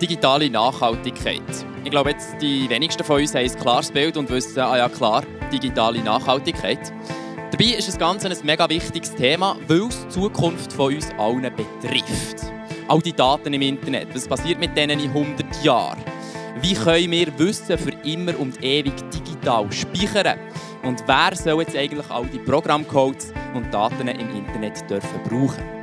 Digitale Nachhaltigkeit. Ich glaube, jetzt die wenigsten von uns haben ein klares Bild und wissen, ah ja klar, digitale Nachhaltigkeit. Dabei ist das Ganze ein mega wichtiges Thema, weil es die Zukunft von uns allen betrifft. All die Daten im Internet, was passiert mit denen in 100 Jahren? Wie können wir Wissen für immer und ewig digital speichern? Und wer soll jetzt eigentlich all die Programmcodes und Daten im Internet dürfen brauchen?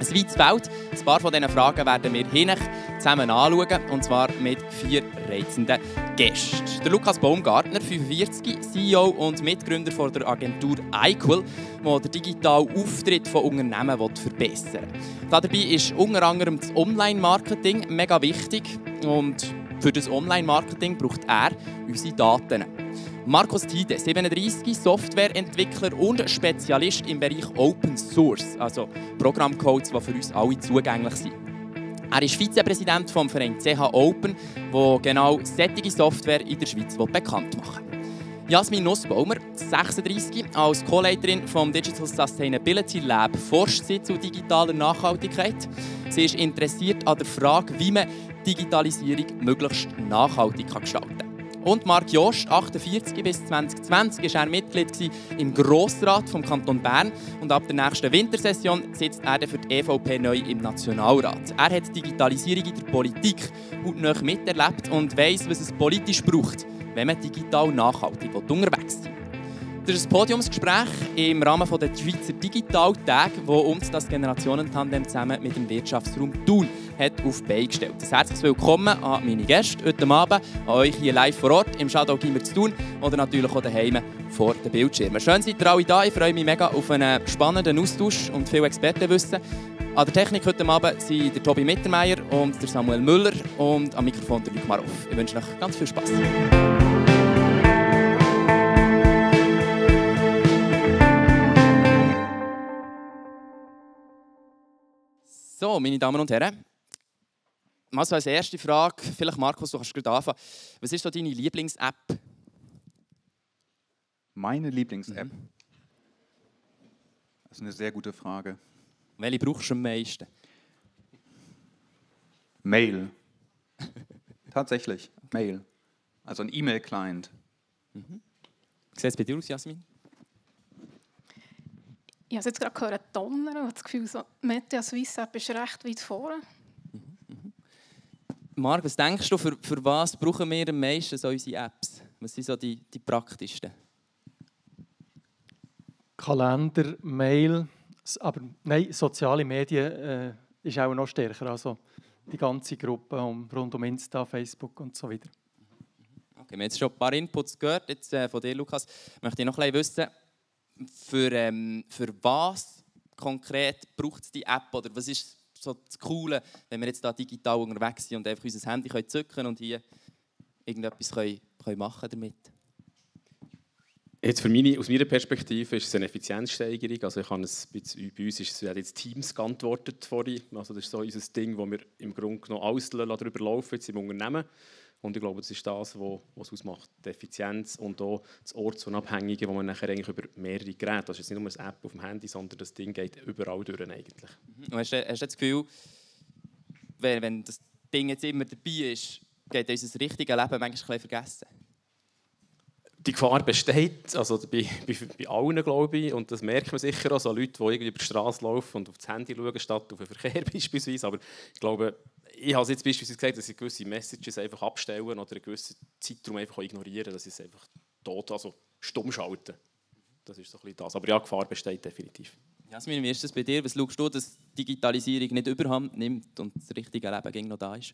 Ein weites Feld. Ein paar von diesen Fragen werden wir hinten zusammen anschauen. Und zwar mit vier reizenden Gästen. Der Lukas Baumgartner, 45, CEO und Mitgründer von der Agentur iQuil, der den digitalen Auftritt von Unternehmen verbessern will. Dabei ist unter anderem das Online-Marketing mega wichtig. Und für das Online-Marketing braucht er unsere Daten. Markus Tide, 37, Softwareentwickler und Spezialist im Bereich Open Source, also Programmcodes, die für uns alle zugänglich sind. Er ist Vizepräsident vom Verein CH Open, der genau solche Software in der Schweiz bekannt machen will. Jasmin Nussbaumer, 36, als Co-Leiterin vom Digital Sustainability Lab forscht sie zu digitaler Nachhaltigkeit. Sie ist interessiert an der Frage, wie man Digitalisierung möglichst nachhaltig gestalten kann. Und Marc Jost, 48 bis 2020, war er Mitglied im Grossrat vom Kanton Bern und ab der nächsten Wintersession sitzt er für die EVP neu im Nationalrat. Er hat Digitalisierung in der Politik hautnah miterlebt und weiß, was es politisch braucht, wenn man digital nachhaltig unterwegs ist. Das ist ein Podiumsgespräch im Rahmen der Schweizer Digital-Tage, wo uns das Generationentandem zusammen mit dem Wirtschaftsraum Thun hat auf die gestellt. Ein herzliches Willkommen an meine Gäste heute Abend, an euch hier live vor Ort im Shadow Gimmer zu tun oder natürlich auch daheim vor den Bildschirmen. Schön seid ihr alle da. Ich freue mich mega auf einen spannenden Austausch und viel Expertenwissen. An der Technik heute Abend sind der Tobi Mittermeier und der Samuel Müller und am Mikrofon der Luc Marov. Ich wünsche euch ganz viel Spaß. So, meine Damen und Herren, mal so als erste Frage, vielleicht Markus, du kannst gerade anfangen. Was ist so deine Lieblings-App? Meine Lieblings-App? Mhm. Das ist eine sehr gute Frage. Welche brauchst du am meisten? Mail. Tatsächlich, Mail. Also ein E-Mail-Client. Mhm. Sieht es bei dir aus, Jasmin? Ich habe jetzt gerade gehört, Donner und das Gefühl, so, Media Swiss App ist recht weit vorne. Marc, was denkst du, für, für was brauchen wir am meisten so unsere Apps? Was sind so die, die praktischsten? Kalender, Mail, aber nein, soziale Medien äh, ist auch noch stärker. Also die ganze Gruppe um, rund um Insta, Facebook und so weiter. Okay, wir haben jetzt schon ein paar Inputs gehört jetzt, äh, von dir, Lukas. Möchte ich noch ein bisschen wissen, für, ähm, für was konkret braucht es die App oder was ist so das Coole, wenn wir jetzt da digital unterwegs sind und einfach unser Handy können zücken und hier irgendetwas können, können machen damit? Jetzt für meine, aus meiner Perspektive ist es eine Effizienzsteigerung. Also ich habe es, bei uns ist es jetzt Teams geantwortet vorhin. Also das ist so unser Ding, wo wir im Grunde genommen alles darüber laufen jetzt im Unternehmen. Und ich glaube, das ist das, was es ausmacht, die Effizienz und auch das Ortsunabhängige, wo man nachher eigentlich über mehrere Geräte, das ist nicht nur eine App auf dem Handy, sondern das Ding geht überall durch eigentlich. Mhm. Hast, du, hast du das Gefühl, wenn, wenn das Ding jetzt immer dabei ist, geht unser richtiges Leben manchmal ein vergessen? Die Gefahr besteht, also bei, bei, bei allen, glaube ich, und das merkt man sicher auch, so Leute, die irgendwie über die Straße laufen und auf das Handy schauen, statt auf den Verkehr beispielsweise, aber ich glaube, ich habe jetzt beispielsweise gesagt, dass ich gewisse Messages einfach abstellen oder einen gewissen Zeitraum einfach ignorieren dass ich es einfach tot, also stumm schalte. Das ist so ein bisschen das. Aber ja, Gefahr besteht definitiv. Jasmin, wie ist das bei dir? Was schaust du, dass Digitalisierung nicht überhand nimmt und das richtige Leben noch da ist?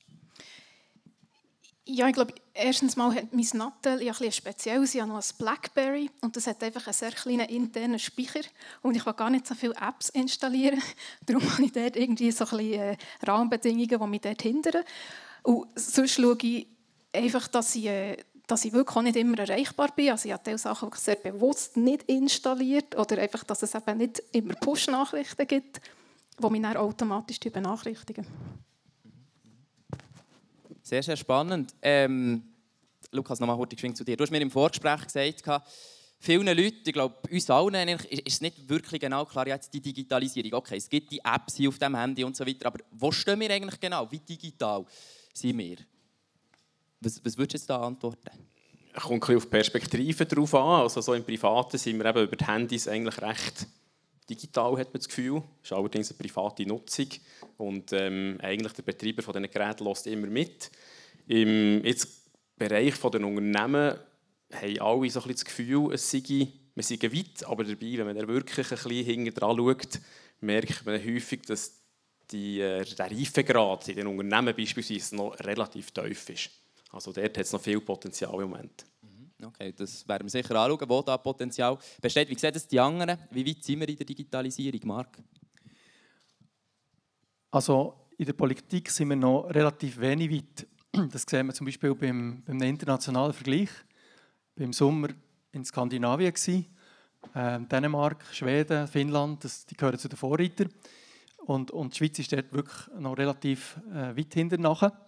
Ja, ich glaube, erstens mal hat mein Nattel ja ein speziell. Sie hat noch ein Blackberry und das hat einfach einen sehr kleinen internen Speicher und ich kann gar nicht so viele Apps installieren. Darum habe ich dort irgendwie so ein bisschen äh, Rahmenbedingungen, die mich dort hindern. Und sonst schaue ich einfach, dass ich, äh, dass ich wirklich auch nicht immer erreichbar bin. Also ich habe diese Sachen wirklich sehr bewusst nicht installiert oder einfach, dass es eben nicht immer Push-Nachrichten gibt, die mich dann automatisch benachrichtigen. Sehr, sehr spannend. Ähm, Lukas, nochmal kurz zu dir. Du hast mir im Vorgespräch gesagt, vielen Leuten, ich glaube, uns allen ist nicht wirklich genau klar, jetzt die Digitalisierung. Okay, es gibt die Apps hier auf dem Handy und so weiter, aber wo stehen wir eigentlich genau? Wie digital sind wir? Was, was würdest du jetzt da antworten? Es kommt ein bisschen auf die Perspektive drauf an. Also so im Privaten sind wir eben über die Handys eigentlich recht digital, hat man das Gefühl. Das ist allerdings eine private Nutzung. Und ähm, eigentlich der Betreiber von diesen Geräten lässt immer mit. Im jetzt Bereich der Unternehmen haben alle so ein bisschen das Gefühl, es sei, wir seien weit, aber dabei, wenn man wirklich ein bisschen dran schaut, merkt man häufig, dass die, äh, der Reifegrad in den Unternehmen beispielsweise noch relativ tief ist. Also dort hat es noch viel Potenzial im Moment. Okay, das werden wir sicher anschauen, wo da Potenzial besteht. Wie sehen das die anderen? Wie weit sind wir in der Digitalisierung, Marc? Also in der Politik sind wir noch relativ wenig weit. Das sehen wir zum Beispiel beim, beim internationalen Vergleich. Beim Sommer in Skandinavien äh, Dänemark, Schweden, Finnland, das, die gehören zu den Vorreitern. Und, und die Schweiz ist dort wirklich noch relativ äh, weit hinter.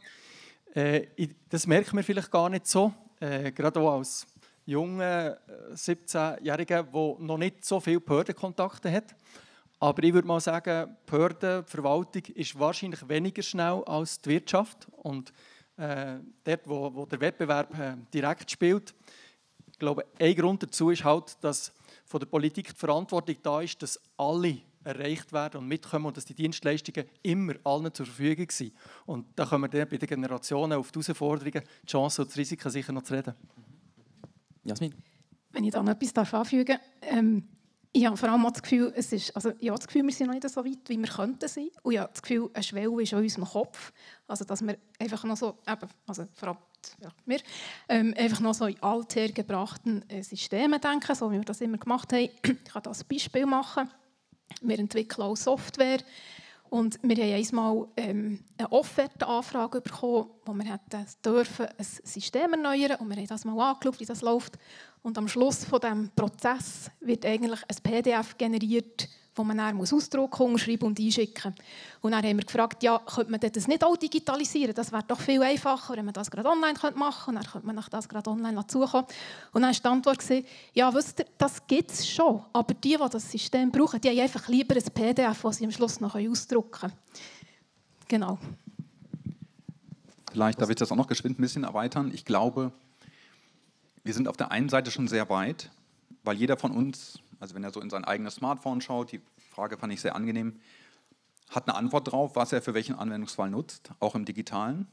Äh, das merkt man vielleicht gar nicht so, äh, gerade auch als junger 17-Jähriger, der noch nicht so viele Behördenkontakte hat. Aber ich würde mal sagen, die Behörde, Verwaltung ist wahrscheinlich weniger schnell als die Wirtschaft. Und äh, dort, wo, wo, der Wettbewerb äh, direkt spielt, ich glaube, ein Grund dazu ist halt, dass von der Politik die Verantwortung da ist, dass alle erreicht werden und mitkommen und dass die Dienstleistungen immer allen zur Verfügung sind. Und da können wir dann bei den Generationen auf die Herausforderungen, die Chancen und das Risiken sicher noch zu reden. Jasmin? Wenn ich da noch etwas anfügen darf, ähm, ich habe vor allem das Gefühl, es ist, also ich habe das Gefühl, wir sind noch nicht so weit, wie wir könnten sein. Und ich habe das Gefühl, eine Schwelle ist an unserem Kopf. Also, dass wir einfach noch so, eben, also vor allem ja, wir, ähm, einfach noch so in althergebrachten äh, Systemen denken, so wie wir das immer gemacht haben. Ich kann das Beispiel machen. Wir entwickeln auch Software. Und wir haben einmal ähm, eine Offertenanfrage bekommen, wo wir hätten dürfen ein System erneuern und wir haben das mal angeschaut, wie das läuft. Und am Schluss von dem Prozess wird eigentlich ein PDF generiert, wo man dann ausdrucken, unterschreiben und einschicken muss. Und dann haben wir gefragt, ja, könnte man das nicht auch digitalisieren? Das wäre doch viel einfacher, wenn man das gerade online machen könnte. Und dann könnte man das gerade online zukommen. Und dann war die Antwort, ja, wisst ihr, das gibt es schon. Aber die, die das System brauchen, die haben einfach lieber ein PDF, das sie am Schluss noch ausdrucken können. Genau. Vielleicht darf ich das auch noch geschwind ein bisschen erweitern. Ich glaube, wir sind auf der einen Seite schon sehr weit, weil jeder von uns also wenn er so in sein eigenes Smartphone schaut, die Frage fand ich sehr angenehm, hat eine Antwort drauf, was er für welchen Anwendungsfall nutzt, auch im digitalen.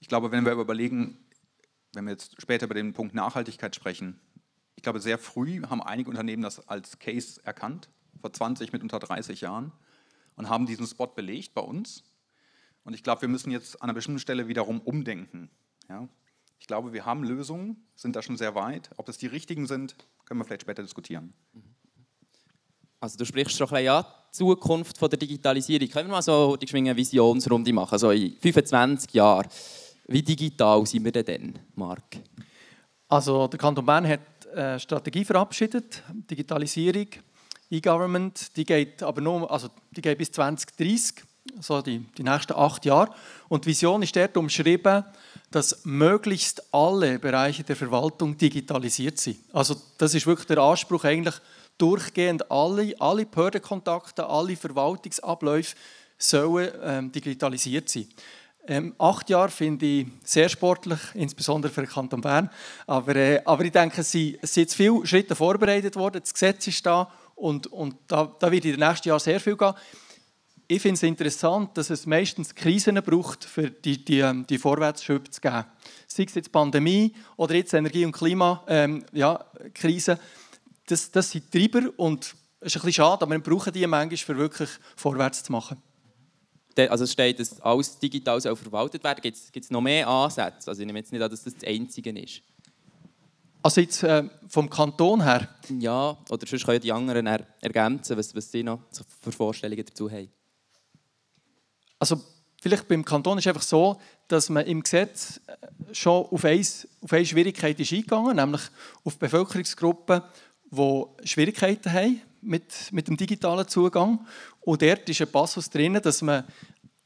Ich glaube, wenn wir überlegen, wenn wir jetzt später über den Punkt Nachhaltigkeit sprechen, ich glaube, sehr früh haben einige Unternehmen das als Case erkannt, vor 20, mit unter 30 Jahren, und haben diesen Spot belegt bei uns. Und ich glaube, wir müssen jetzt an einer bestimmten Stelle wiederum umdenken. Ja? Ich glaube, wir haben Lösungen, sind da schon sehr weit. Ob das die richtigen sind, können wir vielleicht später diskutieren. Also du sprichst schon ein bisschen an, die Zukunft von der Digitalisierung. Können wir mal so die eine Visionsrunde machen, also in 25 Jahren. Wie digital sind wir denn dann, Marc? Also der Kanton Bern hat eine Strategie verabschiedet, Digitalisierung, E-Government, die geht aber nur, also die geht bis 2030, also die, die nächsten acht Jahre. Und die Vision ist dort umschrieben, dass möglichst alle Bereiche der Verwaltung digitalisiert sind. Also das ist wirklich der Anspruch eigentlich durchgehend alle, alle Behördenkontakte, alle Verwaltungsabläufe sollen ähm, digitalisiert sein. Ähm, acht Jahre finde ich sehr sportlich, insbesondere für den Kanton Bern. Aber, äh, aber ich denke, es sind, viele Schritte vorbereitet worden. Das Gesetz ist da und, und da, da wird in den nächsten Jahren sehr viel gehen ich finde es interessant, dass es meistens Krisen braucht, für die, die, ähm, die Vorwärtsschübe zu geben. Sei es jetzt Pandemie oder jetzt Energie- und Klimakrise. Ähm, ja, das, das sind Treiber und es ist ein bisschen schade, aber wir brauchen die manchmal, für wirklich vorwärts zu machen. Also es steht, dass alles digital soll verwaltet werden Gibt es noch mehr Ansätze? Also ich nehme jetzt nicht an, dass das das Einzige ist. Also jetzt äh, vom Kanton her? Ja, oder sonst können die anderen ergänzen, was, was sie noch für Vorstellungen dazu haben. Also vielleicht beim Kanton ist es einfach so, dass man im Gesetz äh, schon auf eine, auf eine Schwierigkeit ist eingegangen, nämlich auf Bevölkerungsgruppen, die Schwierigkeiten haben mit, mit dem digitalen Zugang. Und dort ist ein Passus drin, dass man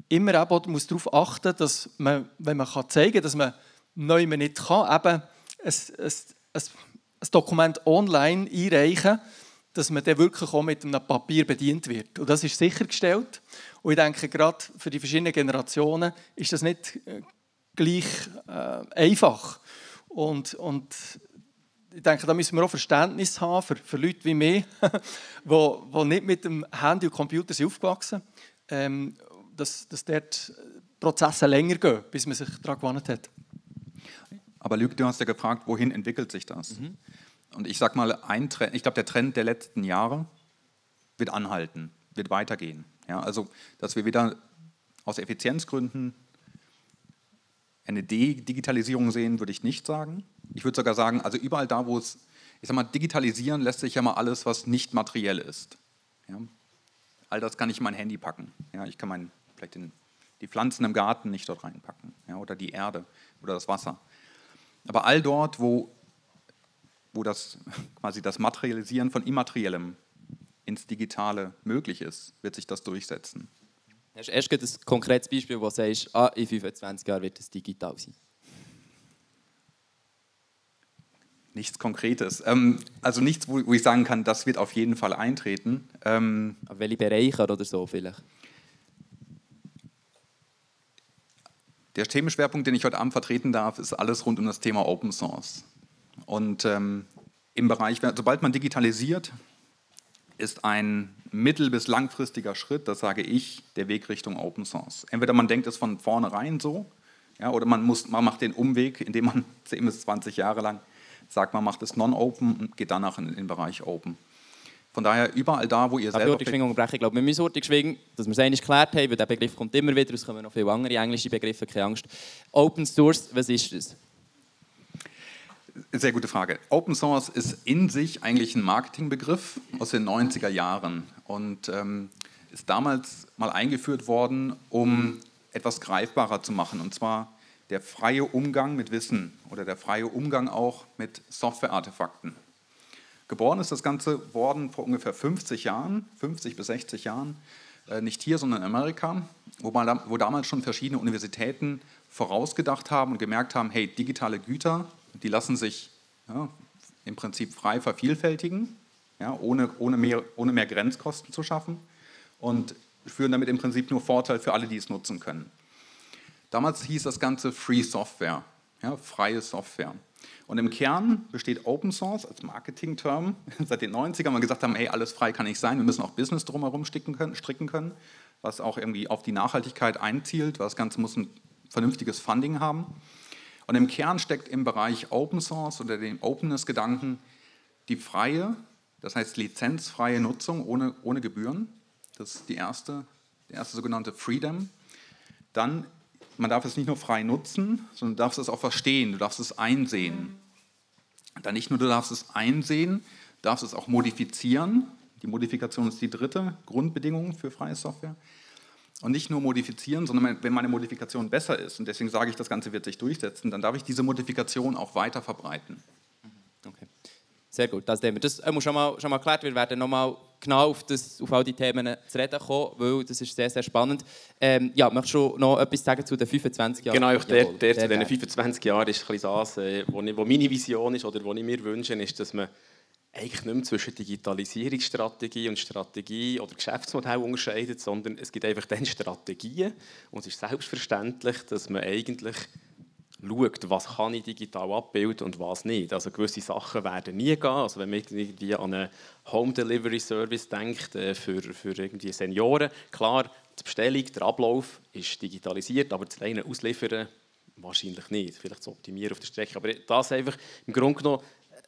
immer eben muss darauf achten muss, dass man, wenn man kann zeigen kann, dass man neu nicht kann, eben ein, ein, ein Dokument online einreichen, dass man dann wirklich auch mit einem Papier bedient wird. Und das ist sichergestellt. Und ich denke, gerade für die verschiedenen Generationen ist das nicht äh, gleich äh, einfach. Und, und ich denke, da müssen wir auch Verständnis haben für, für Leute wie mich, die, nicht mit dem Handy und Computer sind aufgewachsen sind, ähm, dass, dass dort Prozesse länger gehen, bis man sich daran gewöhnt hat. Aber Luc, du hast ja gefragt, wohin entwickelt sich das? Mhm. Und ich sage mal, ein Trend, ich glaube, der Trend der letzten Jahre wird anhalten, wird weitergehen. Ja, also, dass wir wieder aus Effizienzgründen eine Digitalisierung sehen, würde ich nicht sagen. Ich würde sogar sagen, also überall da, wo es, ich sage mal, digitalisieren lässt sich ja mal alles, was nicht materiell ist. Ja? All das kann ich in mein Handy packen. Ja? Ich kann mein, vielleicht den, die Pflanzen im Garten nicht dort reinpacken ja? oder die Erde oder das Wasser. Aber all dort, wo, wo das, quasi das Materialisieren von Immateriellem ins Digitale möglich ist, wird sich das durchsetzen. Hast du erst ein konkretes Beispiel, wo du sagst, ah, in 25 Jahren wird es digital sein? Nichts Konkretes. Ähm, also nichts, wo, wo, ich sagen kann, das wird auf jeden Fall eintreten. Ähm, Aber welche Bereiche oder so vielleicht? Der Themenschwerpunkt, den ich heute Abend vertreten darf, ist alles rund um das Thema Open Source. Und ähm, im Bereich, sobald man digitalisiert, ist ein mittel- bis langfristiger Schritt, das sage ich, der Weg Richtung Open Source. Entweder man denkt es von vornherein so, ja, oder man, muss, man macht den Umweg, indem man 10 bis 20 Jahre lang sagt, man macht es non-open und geht danach in den Bereich Open. Von daher überall da, wo ihr Darf selber... Ich Schwingung brechen? Ich glaube, wir müssen Ortung schwingen, dass wir es eigentlich geklärt haben, weil der Begriff kommt immer wieder, es kommen noch viele andere englische Begriffe, keine Angst. Open Source, was ist das? Sehr gute Frage. Open Source ist in sich eigentlich ein Marketingbegriff aus den 90er Jahren und ähm, ist damals mal eingeführt worden, um etwas greifbarer zu machen. Und zwar der freie Umgang mit Wissen oder der freie Umgang auch mit Software-Artefakten. Geboren ist das Ganze worden vor ungefähr 50 Jahren, 50 bis 60 Jahren, äh, nicht hier, sondern in Amerika, wo, man, wo damals schon verschiedene Universitäten vorausgedacht haben und gemerkt haben, hey, digitale Güter die lassen sich ja, im Prinzip frei vervielfältigen, ja, ohne, ohne, mehr, ohne mehr Grenzkosten zu schaffen und führen damit im Prinzip nur Vorteil für alle, die es nutzen können. Damals hieß das Ganze Free Software, ja, freie Software. Und im Kern besteht Open Source als Marketing-Term seit den 90ern, weil wir gesagt haben, hey, alles frei kann nicht sein, wir müssen auch Business drumherum stricken können, stricken können, was auch irgendwie auf die Nachhaltigkeit einzielt, weil das Ganze muss ein vernünftiges Funding haben. Und im Kern steckt im Bereich Open Source oder dem Openness-Gedanken die freie, das heißt lizenzfreie Nutzung ohne, ohne Gebühren. Das ist die erste, der erste sogenannte Freedom. Dann, man darf es nicht nur frei nutzen, sondern du darfst es auch verstehen, du darfst es einsehen. Dann nicht nur du darfst es einsehen, du darfst es auch modifizieren. Die Modifikation ist die dritte Grundbedingung für freie Software und nicht nur modifizieren, sondern wenn meine Modifikation besser ist, und deswegen sage ich, das Ganze wird sich durchsetzen, dann darf ich diese Modifikation auch weiter verbreiten. Okay. Sehr gut, das haben wir. Das haben wir schon mal, schon mal geklärt. Wir werden nochmal genau auf, das, auf all die Themen zu reden kommen, weil das ist sehr, sehr spannend. Ähm, ja, möchtest du noch etwas sagen zu den 25 Jahren? Genau, der, der, zu diesen 25 Jahren ist ein bisschen das, äh, wo, wo meine Vision ist oder was ich mir wünsche, ist, dass man eigentlich nicht mehr zwischen Digitalisierungsstrategie und Strategie oder Geschäftsmodell unterscheidet, sondern es gibt einfach dann Strategien und es ist selbstverständlich, dass man eigentlich schaut, was kann ich digital abbilden und was nicht. Also gewisse Sachen werden nie gehen. Also wenn man irgendwie an einen Home Delivery Service denkt äh, für, für irgendwie Senioren, klar, die Bestellung, der Ablauf ist digitalisiert, aber das reine Ausliefern wahrscheinlich nicht. Vielleicht zu optimieren auf der Strecke. Aber das einfach im Grunde genommen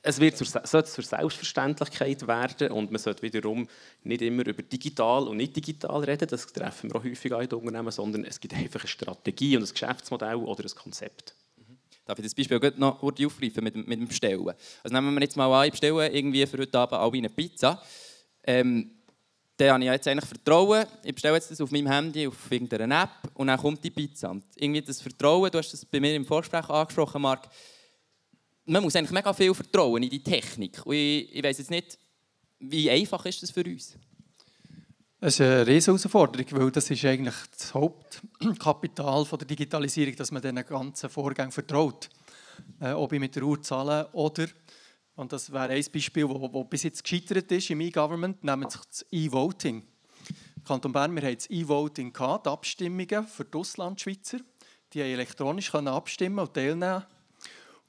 es wird zur, sollte zur Selbstverständlichkeit werden und man sollte wiederum nicht immer über digital und nicht digital reden, das treffen wir auch häufig in den Unternehmen, sondern es gibt einfach eine Strategie und ein Geschäftsmodell oder ein Konzept. Mhm. Darf ich das Beispiel noch kurz aufgreifen mit, mit dem Bestellen? Also nehmen wir jetzt mal an, ich bestelle irgendwie für heute Abend alle eine Pizza. Ähm, dann habe ich jetzt eigentlich Vertrauen. Ich bestelle jetzt das auf meinem Handy, auf irgendeiner App und dann kommt die Pizza. Und irgendwie das Vertrauen, du hast das bei mir im Vorgespräch angesprochen, Marc, man muss eigentlich mega viel vertrauen in die Technik. Und ich, ich weiß jetzt nicht, wie einfach ist das für uns? Das ist eine riesige Herausforderung, weil das ist eigentlich das Hauptkapital der Digitalisierung, dass man diesen ganzen Vorgängen vertraut. Äh, ob ich mit der Uhr zahle oder Und das wäre ein Beispiel, wo, wo bis jetzt gescheitert ist im E-Government, nämlich das E-Voting. Kanton Bern, wir haben das E-Voting die Abstimmungen für die Auslandschweizer. Die haben elektronisch abstimmen und teilnehmen.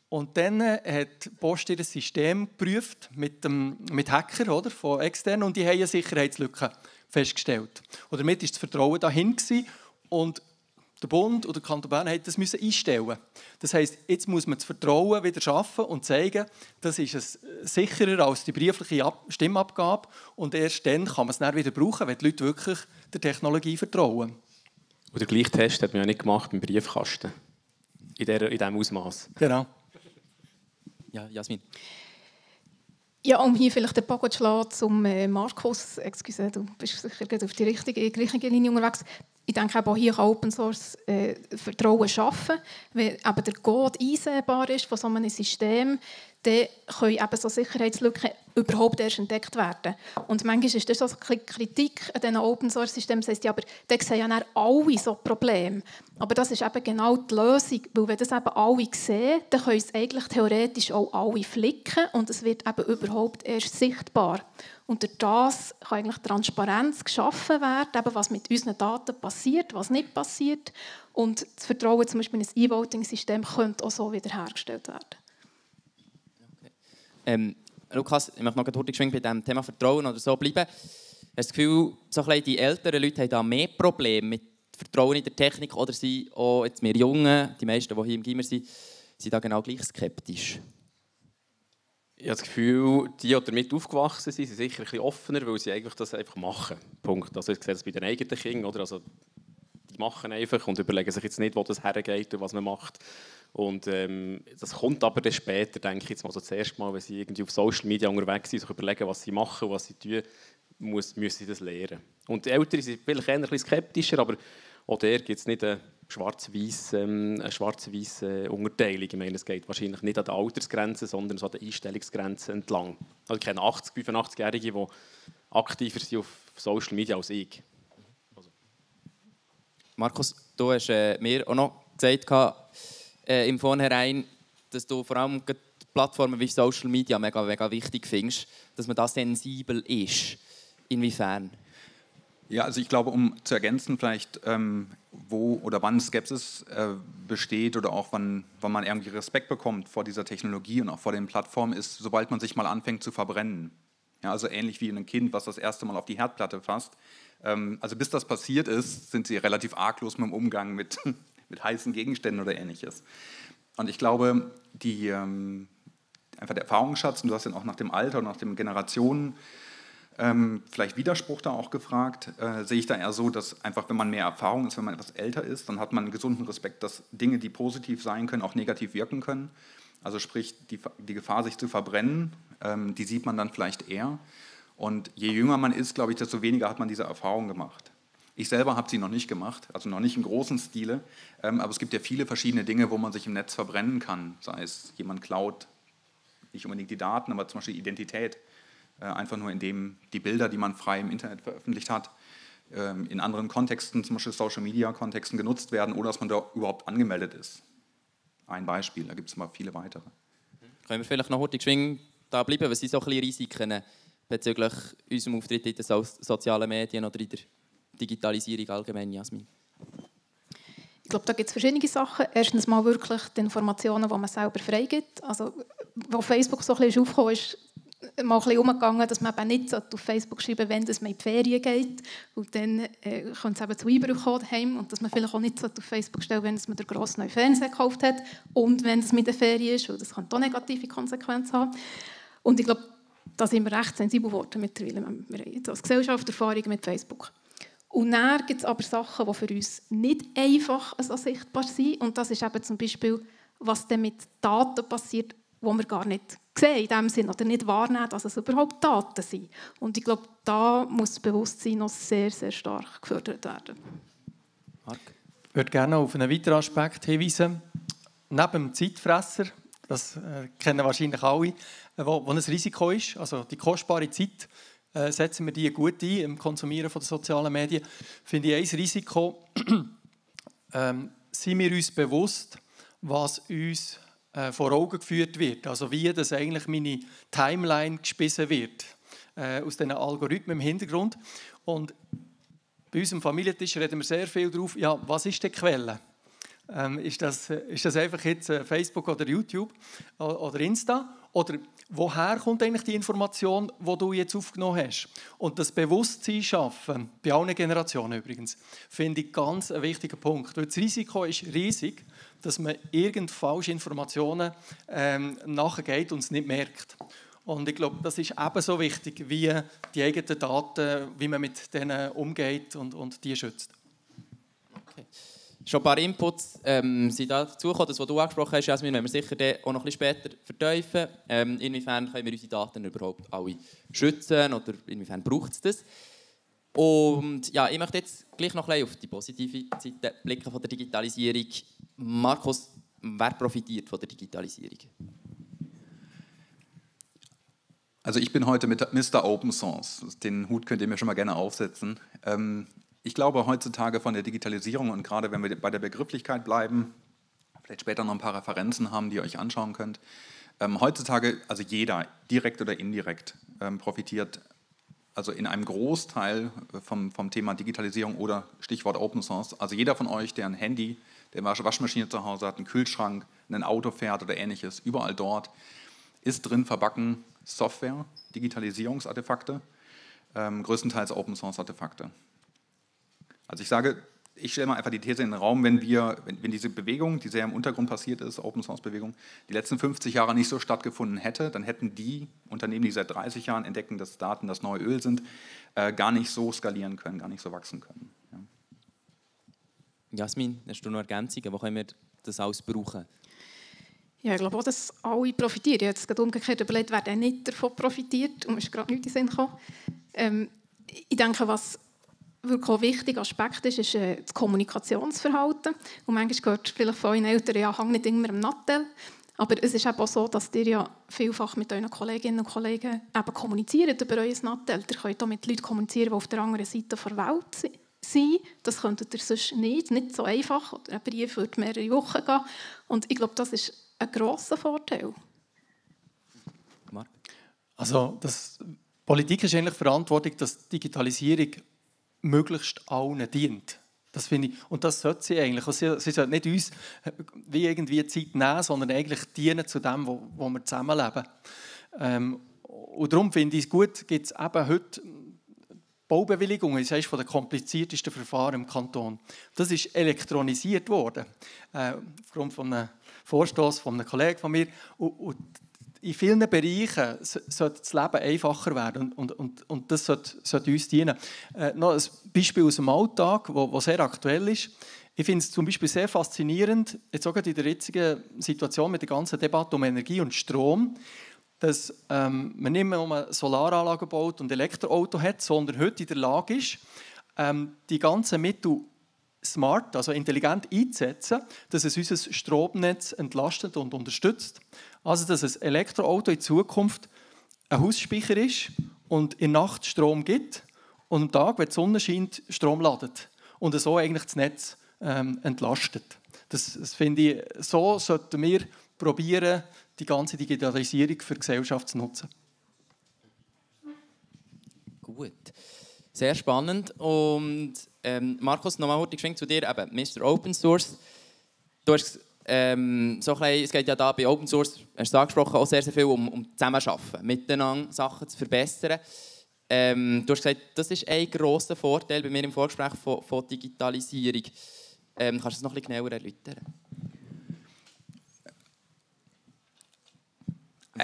Und dann hat die Post ihr System geprüft mit, dem, mit Hacker oder, von extern und die haben eine Sicherheitslücke festgestellt. Und damit war das Vertrauen dahin gewesen. und der Bund oder der Kanton Bern hat das müssen einstellen. Das heißt, jetzt muss man das Vertrauen wieder schaffen und zeigen, das ist es sicherer als die briefliche Stimmabgabe und erst dann kann man es dann wieder brauchen, wenn die Leute wirklich der Technologie vertrauen. Und der gleiche Test hat man ja nicht gemacht beim Briefkasten in, der, in diesem Ausmaß. Genau. Ja, Jasmin. Ja, um hier vielleicht den Bogen zu schlagen zum äh, Markus, excuse, du bist sicher auf die richtige, richtige Linie unterwegs. Ich denke, auch hier kann Open Source äh, Vertrauen schaffen, weil eben der Code einsehbar ist von so einem System, dann können eben so Sicherheitslücken überhaupt erst entdeckt werden. Und manchmal ist das so eine Kritik an diesen Open-Source-Systemen, das heisst, ja, aber da sehen ja alle so Probleme. Aber das ist eben genau die Lösung, weil wenn das eben alle sehen, dann können es eigentlich theoretisch auch alle flicken und es wird eben überhaupt erst sichtbar. Und durch das kann eigentlich Transparenz geschaffen werden, eben was mit unseren Daten passiert, was nicht passiert. Und das Vertrauen zum Beispiel in ein E-Voting-System könnte auch so wiederhergestellt werden. Ähm, Lukas, ich möchte noch kurz bei diesem Thema Vertrauen oder so bleiben. Hast du das Gefühl, so die älteren Leute haben da mehr Probleme mit Vertrauen in der Technik oder sind auch jetzt wir Jungen, die meisten, die hier im Gimmer sind, sind da genau gleich skeptisch? Ich habe das Gefühl, die, die damit aufgewachsen sind, sind sicher ein bisschen offener, weil sie eigentlich das einfach machen. Punkt. Also ich sehe das bei den eigenen Kindern. Oder? Also, die machen einfach und überlegen sich jetzt nicht, wo das hergeht und was man macht. Und ähm, das kommt aber dann später, denke ich jetzt mal so das Mal, wenn sie irgendwie auf Social Media unterwegs sind, sich überlegen, was sie machen, was sie tun, muss, müssen sie das lernen. Und die Eltern sind vielleicht eher ein bisschen skeptischer, aber auch der gibt es nicht eine schwarz-weiß ähm, schwarz äh, Unterteilung. Ich meine, es geht wahrscheinlich nicht an der Altersgrenze, sondern so an der Einstellungsgrenze entlang. Also ich kenne 80-, 85-Jährige, die aktiver sind auf Social Media als ich. Also. Markus, du hast äh, mir auch noch gesagt, äh, im Vornherein, dass du vor allem Plattformen wie Social Media mega, mega wichtig findest, dass man da sensibel ist. Inwiefern? Ja, also ich glaube, um zu ergänzen, vielleicht ähm, wo oder wann Skepsis äh, besteht oder auch wann, wann man irgendwie Respekt bekommt vor dieser Technologie und auch vor den Plattformen, ist, sobald man sich mal anfängt zu verbrennen. Ja, also ähnlich wie ein Kind, was das erste Mal auf die Herdplatte fasst. Ähm, also bis das passiert ist, sind sie relativ arglos mit dem Umgang mit, mit heißen Gegenständen oder ähnliches. Und ich glaube, die, ähm, einfach der Erfahrungsschatz, und du hast ja auch nach dem Alter und nach den Generationen ähm, vielleicht Widerspruch da auch gefragt, äh, sehe ich da eher so, dass einfach, wenn man mehr Erfahrung ist, wenn man etwas älter ist, dann hat man einen gesunden Respekt, dass Dinge, die positiv sein können, auch negativ wirken können. Also sprich, die, die Gefahr, sich zu verbrennen, ähm, die sieht man dann vielleicht eher. Und je jünger man ist, glaube ich, desto weniger hat man diese Erfahrung gemacht. Ich selber habe sie noch nicht gemacht, also noch nicht im großen Stile, ähm, aber es gibt ja viele verschiedene Dinge, wo man sich im Netz verbrennen kann. Sei es jemand klaut nicht unbedingt die Daten, aber zum Beispiel Identität. Äh, einfach nur indem die Bilder, die man frei im Internet veröffentlicht hat, ähm, in anderen Kontexten, zum Beispiel Social-Media-Kontexten genutzt werden, ohne dass man da überhaupt angemeldet ist. Ein Beispiel, da gibt es immer viele weitere. Können wir vielleicht noch heute geschwind da bleiben? Was sind so ein bisschen Risiken bezüglich unserem Auftritt in den so sozialen Medien oder in der Digitalisierung allgemein, Jasmin? Ich glaube, da gibt es verschiedene Sachen. Erstens mal wirklich die Informationen, die man selber freigibt. Also, wo Facebook so ein bisschen aufgekommen ist, mal ein bisschen umgegangen, dass man nicht auf Facebook schreiben wenn man in die Ferien geht. Und dann äh, könnte es eben zu Einbruch kommen Und dass man vielleicht auch nicht auf Facebook stellen wenn man den grossen neuen Fernseher gekauft hat und wenn es mit der Ferien ist, weil das kann auch negative Konsequenzen haben. Und ich glaube, da sind wir recht sensibel geworden mittlerweile. Wir haben jetzt als Gesellschaft Erfahrungen mit Facebook. Und dann gibt es aber Sachen, die für uns nicht einfach so sichtbar sind. Und das ist eben zum Beispiel, was dann mit Daten passiert, die wir gar nicht sehen in dem Sinn oder nicht wahrnehmen, dass es überhaupt Daten sind. Und ich glaube, da muss das Bewusstsein noch sehr, sehr stark gefördert werden. Marc? Ich würde gerne auf einen weiteren Aspekt hinweisen. Neben dem Zeitfresser, das äh, kennen wahrscheinlich alle, wo, wo ein Risiko ist, also die kostbare Zeit, äh, setzen wir die gut ein im Konsumieren von den sozialen Medien, finde ich ein Risiko, ähm, sind wir uns bewusst, was uns äh, vor Augen geführt wird. Also wie das eigentlich meine Timeline gespissen wird äh, aus diesen Algorithmen im Hintergrund. Und bei unserem Familientisch reden wir sehr viel darauf, ja, was ist die Quelle? Ähm, ist, das, ist das einfach jetzt äh, Facebook oder YouTube oder Insta? Oder woher kommt eigentlich die Information, die du jetzt aufgenommen hast? Und das Bewusstsein schaffen, bei allen Generationen übrigens, finde ich ganz ein wichtiger Punkt. Weil das Risiko ist riesig, dass man irgend falsche Informationen ähm, nachgeht und es nicht merkt. Und ich glaube, das ist ebenso wichtig wie die eigenen Daten, wie man mit denen umgeht und, und die schützt. Okay. Schon ein paar Inputs ähm, sind dazugekommen, das, was du angesprochen hast, Jasmin, wenn wir sicher auch noch ein bisschen später vertiefen. Ähm, inwiefern können wir unsere Daten überhaupt alle schützen oder inwiefern braucht es das? Und ja, ich möchte jetzt gleich noch ein bisschen auf die positive Seite blicken von der Digitalisierung. Markus, wer profitiert von der Digitalisierung? Also ich bin heute mit Mr. Open Source. Den Hut könnt ihr mir schon mal gerne aufsetzen. Ähm, ich glaube heutzutage von der Digitalisierung und gerade wenn wir bei der Begrifflichkeit bleiben, vielleicht später noch ein paar Referenzen haben, die ihr euch anschauen könnt. Ähm, heutzutage, also jeder, direkt oder indirekt, ähm, profitiert also in einem Großteil vom, vom Thema Digitalisierung oder Stichwort Open Source. Also jeder von euch, der ein Handy, der eine Waschmaschine zu Hause hat, einen Kühlschrank, ein Auto fährt oder ähnliches, überall dort ist drin verbacken Software, Digitalisierungsartefakte, ähm, größtenteils Open Source Artefakte. Also ich sage, ich stelle mal einfach die These in den Raum, wenn wir, wenn, wenn diese Bewegung, die sehr im Untergrund passiert ist, Open Source Bewegung, die letzten 50 Jahre nicht so stattgefunden hätte, dann hätten die Unternehmen, die seit 30 Jahren entdecken, dass Daten das neue Öl sind, äh, gar nicht so skalieren können, gar nicht so wachsen können. Ja. Jasmin, hast du noch Ergänzungen? Wo können wir das alles brauchen? Ja, ich glaube auch, dass alle profitieren. Ich habe jetzt gerade umgekehrt überlegt, wer denn nicht davon profitiert. Und mir ist gerade nicht in den Sinn gekommen. Ähm, ich denke, was wirklich ein wichtiger Aspekt ist, ist äh, das Kommunikationsverhalten. Und manchmal gehört vielleicht von euren Eltern, ja, hang nicht immer im Nattel. Aber es ist eben auch so, dass ihr ja vielfach mit euren Kolleginnen und Kollegen eben kommuniziert über euer Nattel. Ihr könnt auch mit Leuten kommunizieren, die auf der anderen Seite der Welt sind Das könntet ihr sonst nicht. Nicht so einfach. Ein Brief würde mehrere Wochen gehen. Und ich glaube, das ist ein grosser Vorteil. Also das, Politik ist eigentlich verantwortlich, dass Digitalisierung möglichst allen dient. Das finde ich, und das sollte sie eigentlich. Sie, sie sollte nicht uns wie irgendwie Zeit nehmen, sondern eigentlich dienen zu dem, wo, wo wir zusammenleben. Ähm, und darum finde ich es gut, gibt es eben heute Baubewilligung ist eines der kompliziertesten Verfahren im Kanton. Das ist elektronisiert worden, äh, aufgrund von einem Vorstoß von einem Kollegen von mir. Und, und in vielen Bereichen sollte das Leben einfacher werden und, und, und das sollte, sollte uns dienen. Äh, noch ein Beispiel aus dem Alltag, wo, sehr aktuell ist. Ich finde es zum Beispiel sehr faszinierend, jetzt auch in der jetzigen Situation mit der ganzen Debatte um Energie und Strom, dass ähm, man nicht mehr nur Solaranlagen baut und Elektroauto hat, sondern heute in der Lage ist, ähm, die ganzen Mittel smart, also intelligent einzusetzen, dass es unser Stromnetz entlastet und unterstützt. Also, dass ein Elektroauto in Zukunft ein Hausspeicher ist und in der Nacht Strom gibt und am Tag, wenn die Sonne scheint, Strom ladet und so eigentlich das Netz ähm, entlastet. Das, das finde ich, so sollten wir probieren, die ganze Digitalisierung für die Gesellschaft zu nutzen. Gut. Sehr spannend. Und ähm, Markus, nochmal kurz zu dir, eben Mr. Open Source. Du hast ähm, so bisschen, es geht ja da bei Open Source, hast du angesprochen, auch sehr, sehr viel um, um Zusammenarbeiten, miteinander Sachen zu verbessern. Ähm, du hast gesagt, das ist ein grosser Vorteil bei mir im Vorgespräch von, von Digitalisierung. Ähm, kannst du das noch ein bisschen genauer erläutern?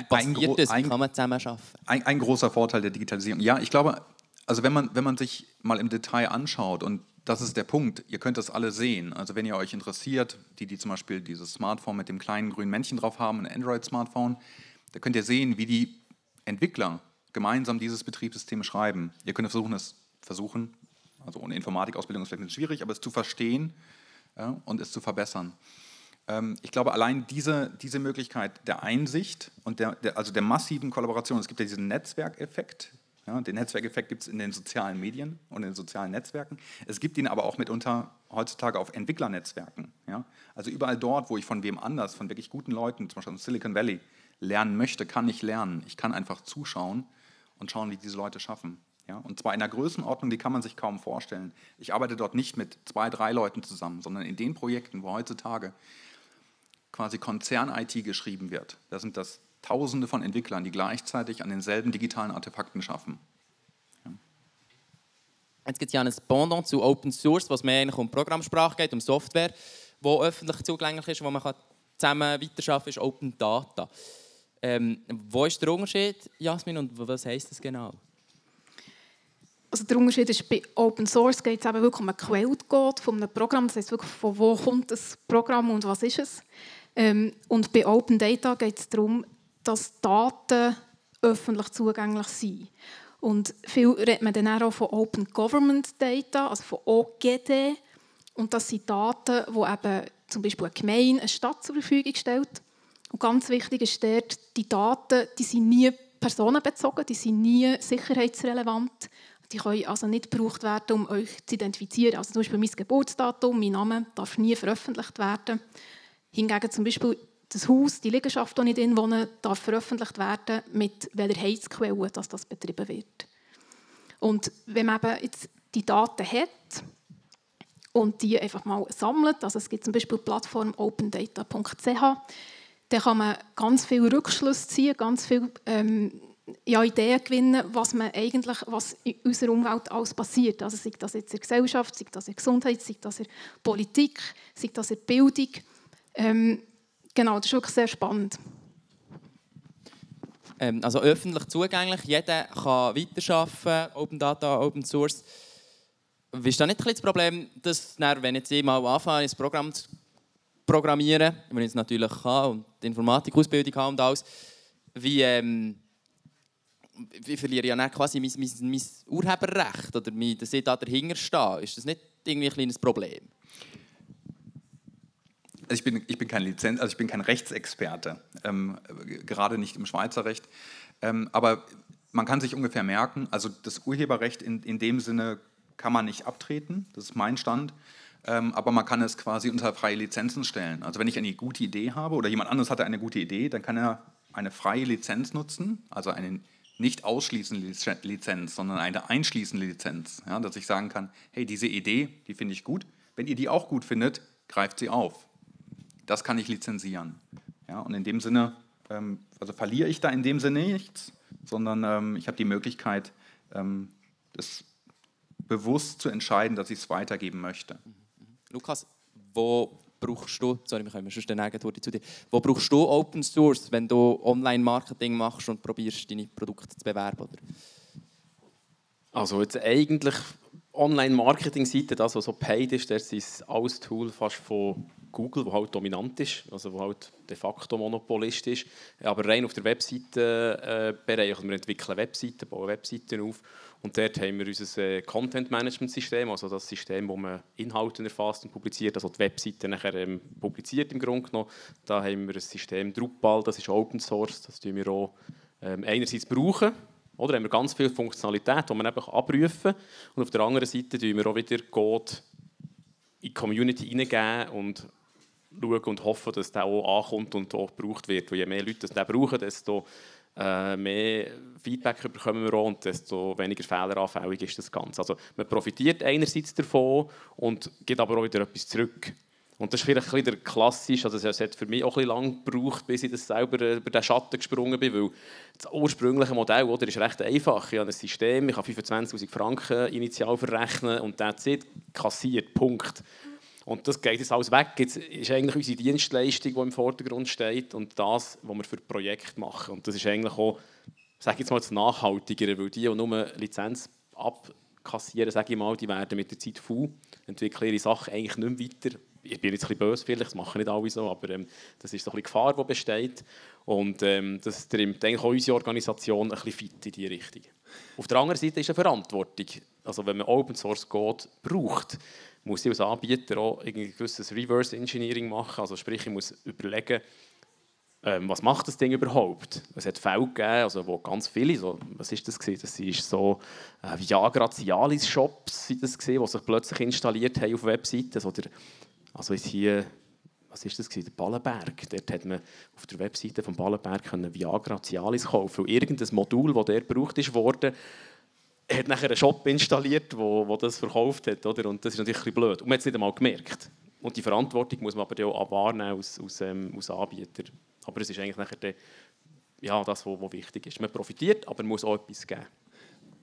Passiert das? Wie kann man zusammenarbeiten? Ein, ein großer Vorteil der Digitalisierung. Ja, ich glaube, also wenn man, wenn man sich mal im Detail anschaut, und das ist der Punkt, ihr könnt das alle sehen. Also wenn ihr euch interessiert, die, die zum Beispiel dieses Smartphone mit dem kleinen grünen Männchen drauf haben, ein Android-Smartphone, da könnt ihr sehen, wie die Entwickler gemeinsam dieses Betriebssystem schreiben. Ihr könnt versuchen, es versuchen, also ohne Informatikausbildung ist vielleicht schwierig, aber es zu verstehen ja, und es zu verbessern. Ähm, ich glaube, allein diese, diese Möglichkeit der Einsicht und der, der, also der massiven Kollaboration, es gibt ja diesen Netzwerkeffekt, Ja, den Netzwerkeffekt gibt es in den sozialen Medien und in den sozialen Netzwerken. Es gibt ihn aber auch mitunter heutzutage auf Entwicklernetzwerken. Ja? Also überall dort, wo ich von wem anders, von wirklich guten Leuten, zum Beispiel aus Silicon Valley, lernen möchte, kann ich lernen. Ich kann einfach zuschauen und schauen, wie diese Leute schaffen. Ja? Und zwar in einer Größenordnung, die kann man sich kaum vorstellen. Ich arbeite dort nicht mit zwei, drei Leuten zusammen, sondern in den Projekten, wo heutzutage quasi Konzern-IT geschrieben wird. Da sind das Tausende von Entwicklern, die gleichzeitig an denselben digitalen Artefakten schaffen. Ja. Jetzt gibt es ja ein Pendant zu Open Source, was mehr eigentlich um Programmsprache geht, um Software, die öffentlich zugänglich ist, wo man zusammen weiterarbeiten kann, ist Open Data. Ähm, wo ist der Unterschied, Jasmin, und was heisst das genau? Also der Unterschied ist, bei Open Source geht es eben wirklich um einen Quellcode von einem Programm. Das heißt wirklich, von wo kommt das Programm und was ist es. Ähm, und bei Open Data geht es darum, dass Daten öffentlich zugänglich sind. Und viel redet man dann auch von Open Government Data, also von OGD. Und das sind Daten, die eben zum Beispiel eine Gemeinde, eine Stadt zur Verfügung stellt. Und ganz wichtig ist dort, die Daten die sind nie personenbezogen, die sind nie sicherheitsrelevant. Die können also nicht gebraucht werden, um euch zu identifizieren. Also zum Beispiel mein Geburtsdatum, mein Name darf nie veröffentlicht werden. Hingegen zum Beispiel das Haus, die Liegenschaft, in der ich wohne, darf veröffentlicht werden, mit welcher Heizquelle dass das betrieben wird. Und wenn man eben jetzt die Daten hat und die einfach mal sammelt, also es gibt zum Beispiel die Plattform opendata.ch, dann kann man ganz viel Rückschlüsse ziehen, ganz viel ähm, ja, Ideen gewinnen, was man eigentlich, was in unserer Umwelt alles passiert. Also sei das jetzt in der Gesellschaft, sei das in der Gesundheit, sei das in der Politik, sei das in der Bildung. Ähm, genau, das ist wirklich sehr spannend. Ähm, also öffentlich zugänglich, jeder kann weiterarbeiten, Open Data, Open Source. Ist da nicht das Problem, dass wenn jetzt ich mal anfange, ein Programm zu programmieren, wenn ich es natürlich kann und die Informatikausbildung habe und alles, wie, ähm, wie verliere ich ja dann quasi mein, mein, mein Urheberrecht oder mein, dass ich da dahinter stehe? Ist das nicht irgendwie ein kleines Problem? Also ich bin, ich bin kein Lizenz, also ich bin kein Rechtsexperte, ähm, gerade nicht im Schweizer Recht. Ähm, aber man kann sich ungefähr merken, also das Urheberrecht in, in dem Sinne kann man nicht abtreten, das ist mein Stand. Ähm, aber man kann es quasi unter freie Lizenzen stellen. Also wenn ich eine gute Idee habe oder jemand anderes hatte eine gute Idee, dann kann er eine freie Lizenz nutzen, also eine nicht ausschließende Lizenz, sondern eine einschließende Lizenz, ja, dass ich sagen kann, hey, diese Idee, die finde ich gut. Wenn ihr die auch gut findet, greift sie auf das kann ich lizenzieren. Ja, und in dem Sinne, ähm, also verliere ich da in dem Sinne nichts, sondern ähm, ich habe die Möglichkeit, ähm, das bewusst zu entscheiden, dass ich es weitergeben möchte. Lukas, wo brauchst du, sorry, wir kommen schon zu dir, wo brauchst du Open Source, wenn du Online-Marketing machst und probierst, deine Produkte zu bewerben? Oder? Also jetzt eigentlich Online-Marketing-Seite, das, was so paid ist, das ist alles Tool fast von Google, wo halt dominant ist, also wo halt de facto Monopolist ist. Aber rein auf der Webseitenbereich, also wir entwickeln Webseiten, bauen Webseiten auf und dort haben wir unser äh, Content-Management-System, also das System, wo man Inhalte erfasst und publiziert, also die Webseite nachher ähm, publiziert im Grunde genommen. Da haben wir ein System Drupal, das ist Open Source, das tun wir auch ähm, einerseits brauchen, oder haben wir ganz viel Funktionalität, die man einfach abrufen und auf der anderen Seite tun wir auch wieder Code in die Community hineingeben und schauen und hoffen, dass der auch ankommt und auch gebraucht wird. Weil je mehr Leute das brauchen, desto äh, mehr Feedback bekommen wir auch und desto weniger fehleranfällig ist das Ganze. Also man profitiert einerseits davon und gibt aber auch wieder etwas zurück. Und das ist vielleicht ein bisschen klassisch, also es hat für mich auch ein bisschen lang gebraucht, bis ich das selber äh, über den Schatten gesprungen bin, weil das ursprüngliche Modell oder, ist recht einfach. Ich habe ein System, ich kann 25'000 Franken initial verrechnen und das kassiert, Punkt. Und das geht jetzt alles weg. Jetzt ist eigentlich unsere Dienstleistung, die im Vordergrund steht und das, was wir für Projekte machen. Und das ist eigentlich auch, sage jetzt mal, das Nachhaltigere, weil die, die nur Lizenz abkassieren, sage ich mal, die werden mit der Zeit faul, entwickeln ihre Sachen eigentlich nicht mehr weiter ich bin jetzt ein bisschen böse vielleicht, das machen nicht alle so, aber ähm, das ist so ein die Gefahr, die besteht. Und ähm, das trimmt eigentlich auch unsere Organisation ein bisschen fit in diese Richtung. Auf der anderen Seite ist eine Verantwortung. Also wenn man Open Source Code braucht, muss ich als Anbieter auch ein gewisses Reverse Engineering machen. Also sprich, ich muss überlegen, ähm, was macht das Ding überhaupt? Es hat Fälle gegeben, also wo ganz viele, so, was ist das gewesen? Das ist so äh, Viagra Cialis Shops, sind das gewesen, die sich plötzlich installiert haben auf Webseiten. Oder, also ist hier, was ist das gewesen? Der Ballenberg. Dort hat man auf der Webseite von Ballenberg können Viagra Cialis kaufen. Und irgendein Modul, das der gebraucht ist worden, hat nachher einen Shop installiert, wo, wo das verkauft hat, oder? Und das ist natürlich ein bisschen blöd. Und man hat es nicht einmal gemerkt. Und die Verantwortung muss man aber auch wahrnehmen als, als, ähm, als Anbieter. Aber es ist eigentlich nachher der, ja, das, was wichtig ist. Man profitiert, aber man muss auch etwas geben.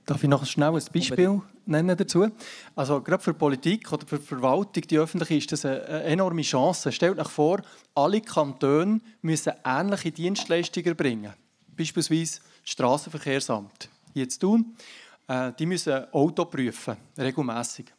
Darf ich noch schnell ein Beispiel nennen dazu? Also gerade für Politik oder für Verwaltung, die öffentliche, ist das eine, enorme Chance. Stellt euch vor, alle Kantone müssen ähnliche Dienstleistungen bringen. Beispielsweise das Straßenverkehrsamt hier zu tun. Äh, die müssen Auto prüfen, regelmäßig.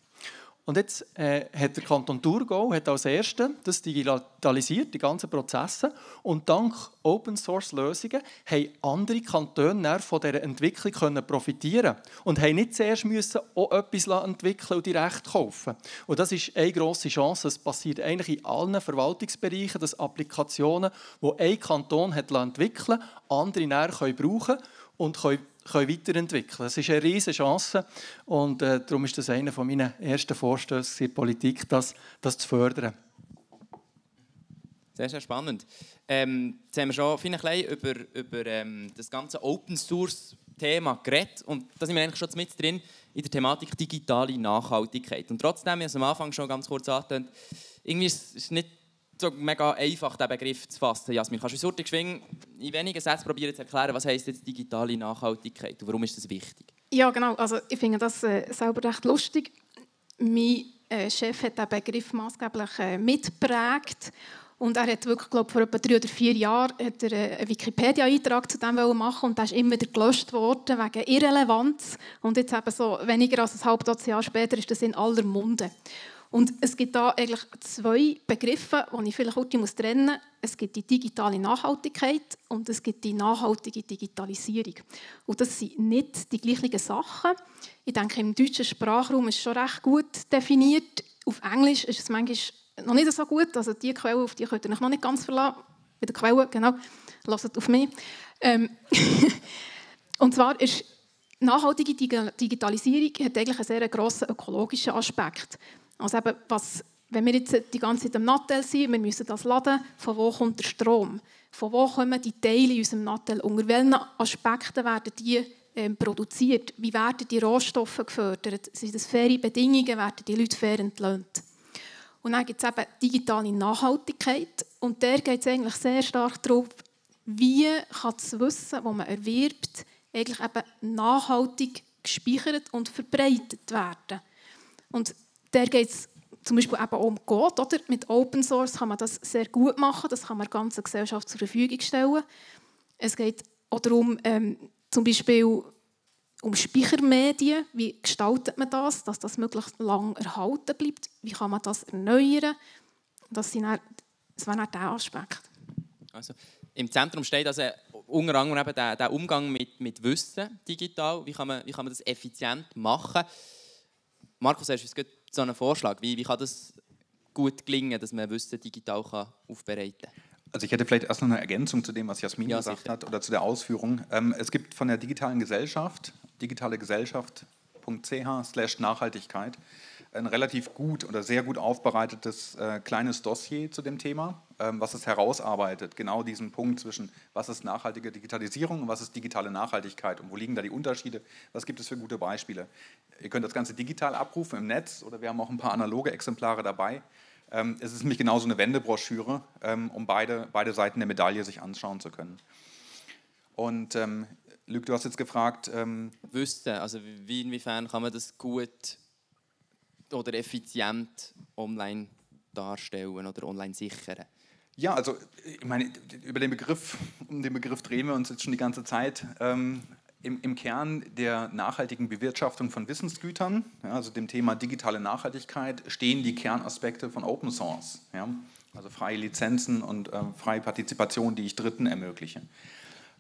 Und jetzt äh, hat der Kanton Thurgau hat als Erster das digitalisiert, die ganzen Prozesse. Und dank Open-Source-Lösungen haben andere Kantone von dieser Entwicklung können profitieren und haben nicht zuerst müssen auch etwas entwickeln und direkt kaufen. Und das ist eine grosse Chance. Es passiert eigentlich in allen Verwaltungsbereichen, dass Applikationen, die ein Kanton hat entwickeln andere näher brauchen können und können können weiterentwickeln können. Das ist eine riesige Chance und äh, darum ist das einer meiner ersten Vorstöße in der Politik, das, das zu fördern. Sehr, sehr spannend. Ähm, jetzt haben wir schon ein bisschen über, über ähm, das ganze Open Source Thema geredet und da sind wir eigentlich schon mit drin in der Thematik digitale Nachhaltigkeit. Und trotzdem, wie es am Anfang schon ganz kurz angetönt, irgendwie ist es nicht so mega einfach, diesen Begriff zu fassen. Jasmin, kannst du uns geschwind in wenigen Sätzen probieren zu erklären, was heisst jetzt digitale Nachhaltigkeit und warum ist das wichtig? Ja, genau. Also ich finde das äh, selber recht lustig. Mein äh, Chef hat diesen Begriff maßgeblich äh, mitgeprägt und er hat wirklich, glaube vor etwa drei oder vier Jahren hat er äh, einen Wikipedia-Eintrag zu dem machen und der ist immer wieder gelöscht worden wegen Irrelevanz. Und jetzt eben so weniger als ein halbes Jahr später ist das in aller Munde. Und es gibt da eigentlich zwei Begriffe, die ich vielleicht heute muss trennen muss. Es gibt die digitale Nachhaltigkeit und es gibt die nachhaltige Digitalisierung. Und das sind nicht die gleichen Sachen. Ich denke, im deutschen Sprachraum ist es schon recht gut definiert. Auf Englisch ist es manchmal noch nicht so gut. Also die Quelle, auf die könnt ihr euch noch nicht ganz verlassen. Bei der Quelle, genau. Lasst auf mich. Ähm und zwar ist nachhaltige Digitalisierung hat eigentlich einen sehr grossen ökologischen Aspekt. Also eben, was, wenn wir jetzt die ganze Zeit am Nattel sind, wir müssen das laden, von wo kommt der Strom? Von wo kommen die Teile in unserem Nattel? Unter welchen Aspekten werden die ähm, produziert? Wie werden die Rohstoffe gefördert? Sind das faire Bedingungen? Werden die Leute fair entlöhnt? Und dann gibt es eben digitale Nachhaltigkeit. Und der geht es eigentlich sehr stark darauf, wie kann das Wissen, das man erwirbt, eigentlich eben nachhaltig gespeichert und verbreitet werden. Und der geht es zum Beispiel eben um Code. Oder? Mit Open Source kann man das sehr gut machen. Das kann man der ganzen Gesellschaft zur Verfügung stellen. Es geht auch darum, ähm, zum Beispiel um Speichermedien. Wie gestaltet man das, dass das möglichst lang erhalten bleibt? Wie kann man das erneuern? Das, sind dann, das wäre dann der Aspekt. Also, Im Zentrum steht also unter anderem eben der, der Umgang mit, mit Wissen digital. Wie kann, man, wie kann man das effizient machen? Markus, hast du so einen Vorschlag? Wie, wie kann das gut gelingen, dass man Wissen digital kann aufbereiten kann? Also ich hätte vielleicht erst noch eine Ergänzung zu dem, was Jasmin ja, gesagt sicher. hat oder zu der Ausführung. Ähm, es gibt von der digitalen Gesellschaft, digitalegesellschaft.ch Nachhaltigkeit, ein relativ gut oder sehr gut aufbereitetes äh, kleines Dossier zu dem Thema, ähm, was es herausarbeitet. Genau diesen Punkt zwischen, was ist nachhaltige Digitalisierung und was ist digitale Nachhaltigkeit und wo liegen da die Unterschiede, was gibt es für gute Beispiele. Ihr könnt das Ganze digital abrufen im Netz oder wir haben auch ein paar analoge Exemplare dabei. Ähm, es ist nämlich genauso eine Wendebroschüre, ähm, um beide, beide Seiten der Medaille sich anschauen zu können. Und ähm, Luc, du hast jetzt gefragt. Ähm, Wüsste, also wie inwiefern kann man das gut oder effizient online darstellen oder online sichern? Ja, also ich meine, über den Begriff, um den Begriff drehen wir uns jetzt schon die ganze Zeit. Ähm, im, im, Kern der nachhaltigen Bewirtschaftung von Wissensgütern, ja, also dem Thema digitale Nachhaltigkeit, stehen die Kernaspekte von Open Source. Ja, also freie Lizenzen und äh, freie Partizipation, die ich Dritten ermögliche.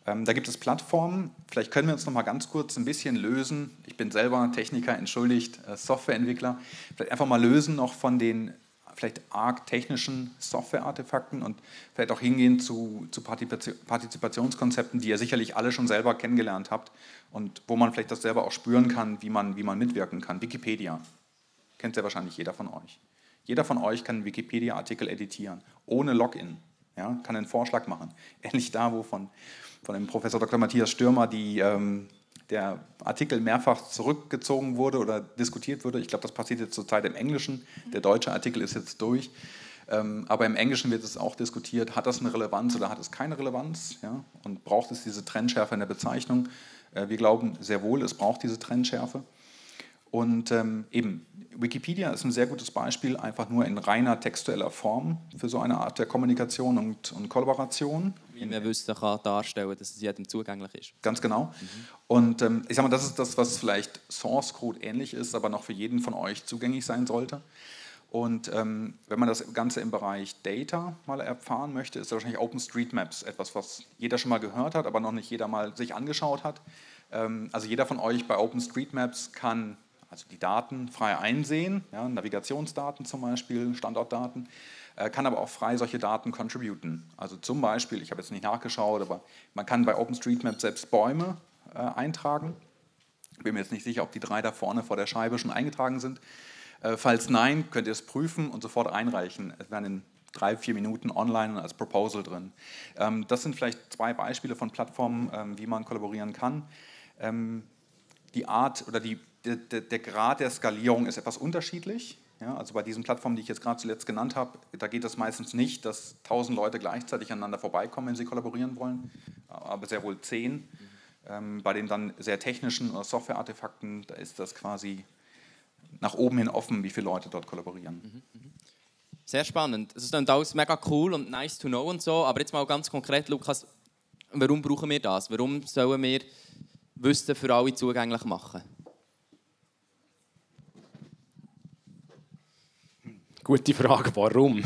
Ähm, da gibt es Plattformen, vielleicht können wir uns noch mal ganz kurz ein bisschen lösen. Ich bin selber Techniker, entschuldigt, äh, Softwareentwickler. Vielleicht einfach mal lösen noch von den vielleicht arg technischen Software-Artefakten und vielleicht auch hingehen zu, zu Partizipationskonzepten, die ihr sicherlich alle schon selber kennengelernt habt und wo man vielleicht das selber auch spüren kann, wie man, wie man mitwirken kann. Wikipedia kennt ja wahrscheinlich jeder von euch. Jeder von euch kann einen Wikipedia-Artikel editieren, ohne Login. Ja, kann einen Vorschlag machen. Ähnlich da, wo von, dem Professor Dr. Matthias Stürmer die, ähm, der Artikel mehrfach zurückgezogen wurde oder diskutiert wurde. Ich glaube, das passiert jetzt zurzeit im Englischen. Der deutsche Artikel ist jetzt durch. Ähm, aber im Englischen wird es auch diskutiert, hat das eine Relevanz oder hat es keine Relevanz? Ja? Und braucht es diese Trennschärfe in der Bezeichnung? Äh, wir glauben sehr wohl, es braucht diese Trennschärfe. Und ähm, eben, Wikipedia ist ein sehr gutes Beispiel, einfach nur in reiner textueller Form für so eine Art der Kommunikation und, und Kollaboration. Wie man Wissen kann darstellen dass es jedem zugänglich ist. Ganz genau. Mhm. Und ähm, ich sage mal, das ist das, was vielleicht Source Code ähnlich ist, aber noch für jeden von euch zugänglich sein sollte. Und ähm, wenn man das Ganze im Bereich Data mal erfahren möchte, ist wahrscheinlich OpenStreetMaps etwas, was jeder schon mal gehört hat, aber noch nicht jeder mal sich angeschaut hat. Ähm, also jeder von euch bei OpenStreetMaps kann also die Daten frei einsehen, ja, Navigationsdaten zum Beispiel, Standortdaten, kann aber auch frei solche Daten contributen. Also zum Beispiel, ich habe jetzt nicht nachgeschaut, aber man kann bei OpenStreetMap selbst Bäume äh, eintragen. Ich bin mir jetzt nicht sicher, ob die drei da vorne vor der Scheibe schon eingetragen sind. Äh, falls nein, könnt ihr es prüfen und sofort einreichen. Es werden in drei, vier Minuten online als Proposal drin. Ähm, das sind vielleicht zwei Beispiele von Plattformen, ähm, wie man kollaborieren kann. Ähm, die Art oder die der, der, Grad der Skalierung ist etwas unterschiedlich. Ja, also bei diesen Plattformen, die ich jetzt gerade zuletzt genannt habe, da geht es meistens nicht, dass tausend Leute gleichzeitig aneinander vorbeikommen, wenn sie kollaborieren wollen, aber sehr wohl zehn. Ähm, bei den dann sehr technischen oder Software-Artefakten, da ist das quasi nach oben hin offen, wie viele Leute dort kollaborieren. Mhm, mhm. Sehr spannend. Es ist dann alles mega cool und nice to know und so, aber jetzt mal ganz konkret, Lukas, warum brauchen wir das? Warum sollen wir Wissen für alle zugänglich machen? Gute Frage, warum?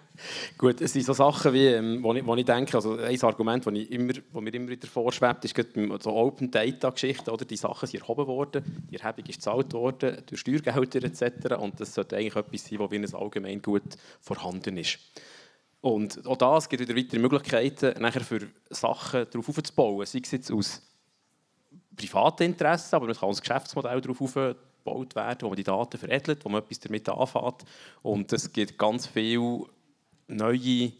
Gut, es sind so Sachen, wie, ähm, wo, ich, wo ich denke, also ein Argument, das wo mir immer wieder vorschwebt, ist so Open Data Geschichten, oder? Die Sachen sind erhoben worden, die Erhebung ist gezahlt worden, durch Steuergelder etc. Und das sollte eigentlich etwas sein, das wie ein allgemein gut vorhanden ist. Und auch das gibt wieder weitere Möglichkeiten, nachher für Sachen darauf aufzubauen, sei es jetzt aus privaten Interessen, aber man kann auch ein Geschäftsmodell darauf aufbauen, gebaut werden, wo man die Daten veredelt, wo man etwas damit anfängt. Und es gibt ganz viele neue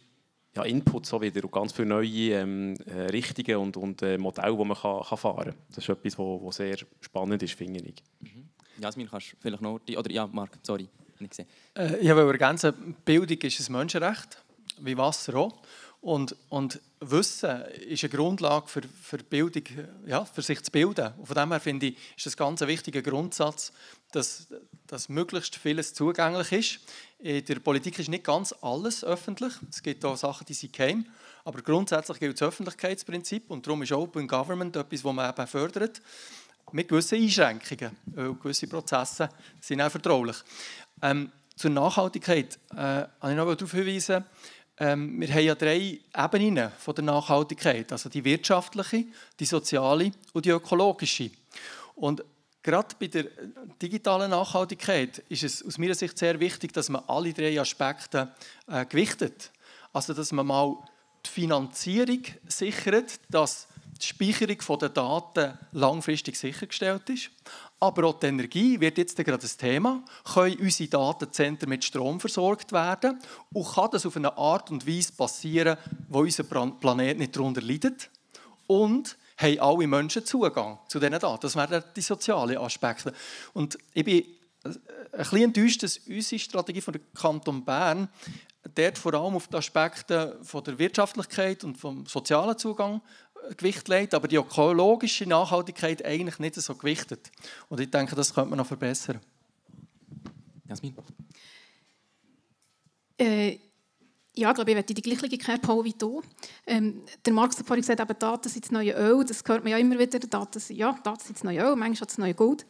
ja, Inputs wieder und ganz viele neue ähm, äh, Richtungen und, und äh, Modelle, die man kann, kann fahren kann. Das ist etwas, was sehr spannend ist, finde ich. Mhm. Jasmin, kannst du vielleicht noch... Die, oder ja, Marc, sorry, nicht gesehen. Äh, ich will ergänzen, Bildung ist ein Menschenrecht, wie Wasser auch. Und, und Wissen ist eine Grundlage für, für Bildung, ja, für sich zu bilden. Und von dem her finde ich, ist das ganz ein wichtiger Grundsatz, dass, dass möglichst vieles zugänglich ist. In der Politik ist nicht ganz alles öffentlich. Es gibt auch Sachen, die sind geheim. Aber grundsätzlich gilt das Öffentlichkeitsprinzip und darum ist Open Government etwas, das man eben fördert, mit gewissen Einschränkungen, weil gewisse Prozesse sind auch vertraulich. Ähm, zur Nachhaltigkeit äh, habe ich noch darauf hinweisen, ähm, wir haben ja drei Ebenen von der Nachhaltigkeit, also die wirtschaftliche, die soziale und die ökologische. Und gerade bei der digitalen Nachhaltigkeit ist es aus meiner Sicht sehr wichtig, dass man alle drei Aspekte äh, gewichtet. Also dass man mal die Finanzierung sichert, dass die Speicherung der Daten langfristig sichergestellt ist. Aber auch die Energie wird jetzt gerade ein Thema. Können unsere Datenzentren mit Strom versorgt werden? Und kann das auf eine Art und Weise passieren, wo unser Planet nicht darunter leidet? Und haben alle Menschen Zugang zu diesen Daten? Das wären die sozialen Aspekte. Und ich bin ein bisschen enttäuscht, dass unsere Strategie von der Kanton Bern dort vor allem auf die Aspekte von der Wirtschaftlichkeit und vom sozialen Zugang Gewicht legt, aber die ökologische Nachhaltigkeit eigentlich nicht so gewichtet. Und ich denke, das könnte man noch verbessern. Jasmin? Äh, ja, ich glaube, ich werde die gleiche Kehrpole wie du. Ähm, der Marx hat vorhin gesagt, eben, Daten sind das neue Öl. Das hört man ja immer wieder. Daten sind, ja, Daten sind das neue Öl, manchmal das neue Gold.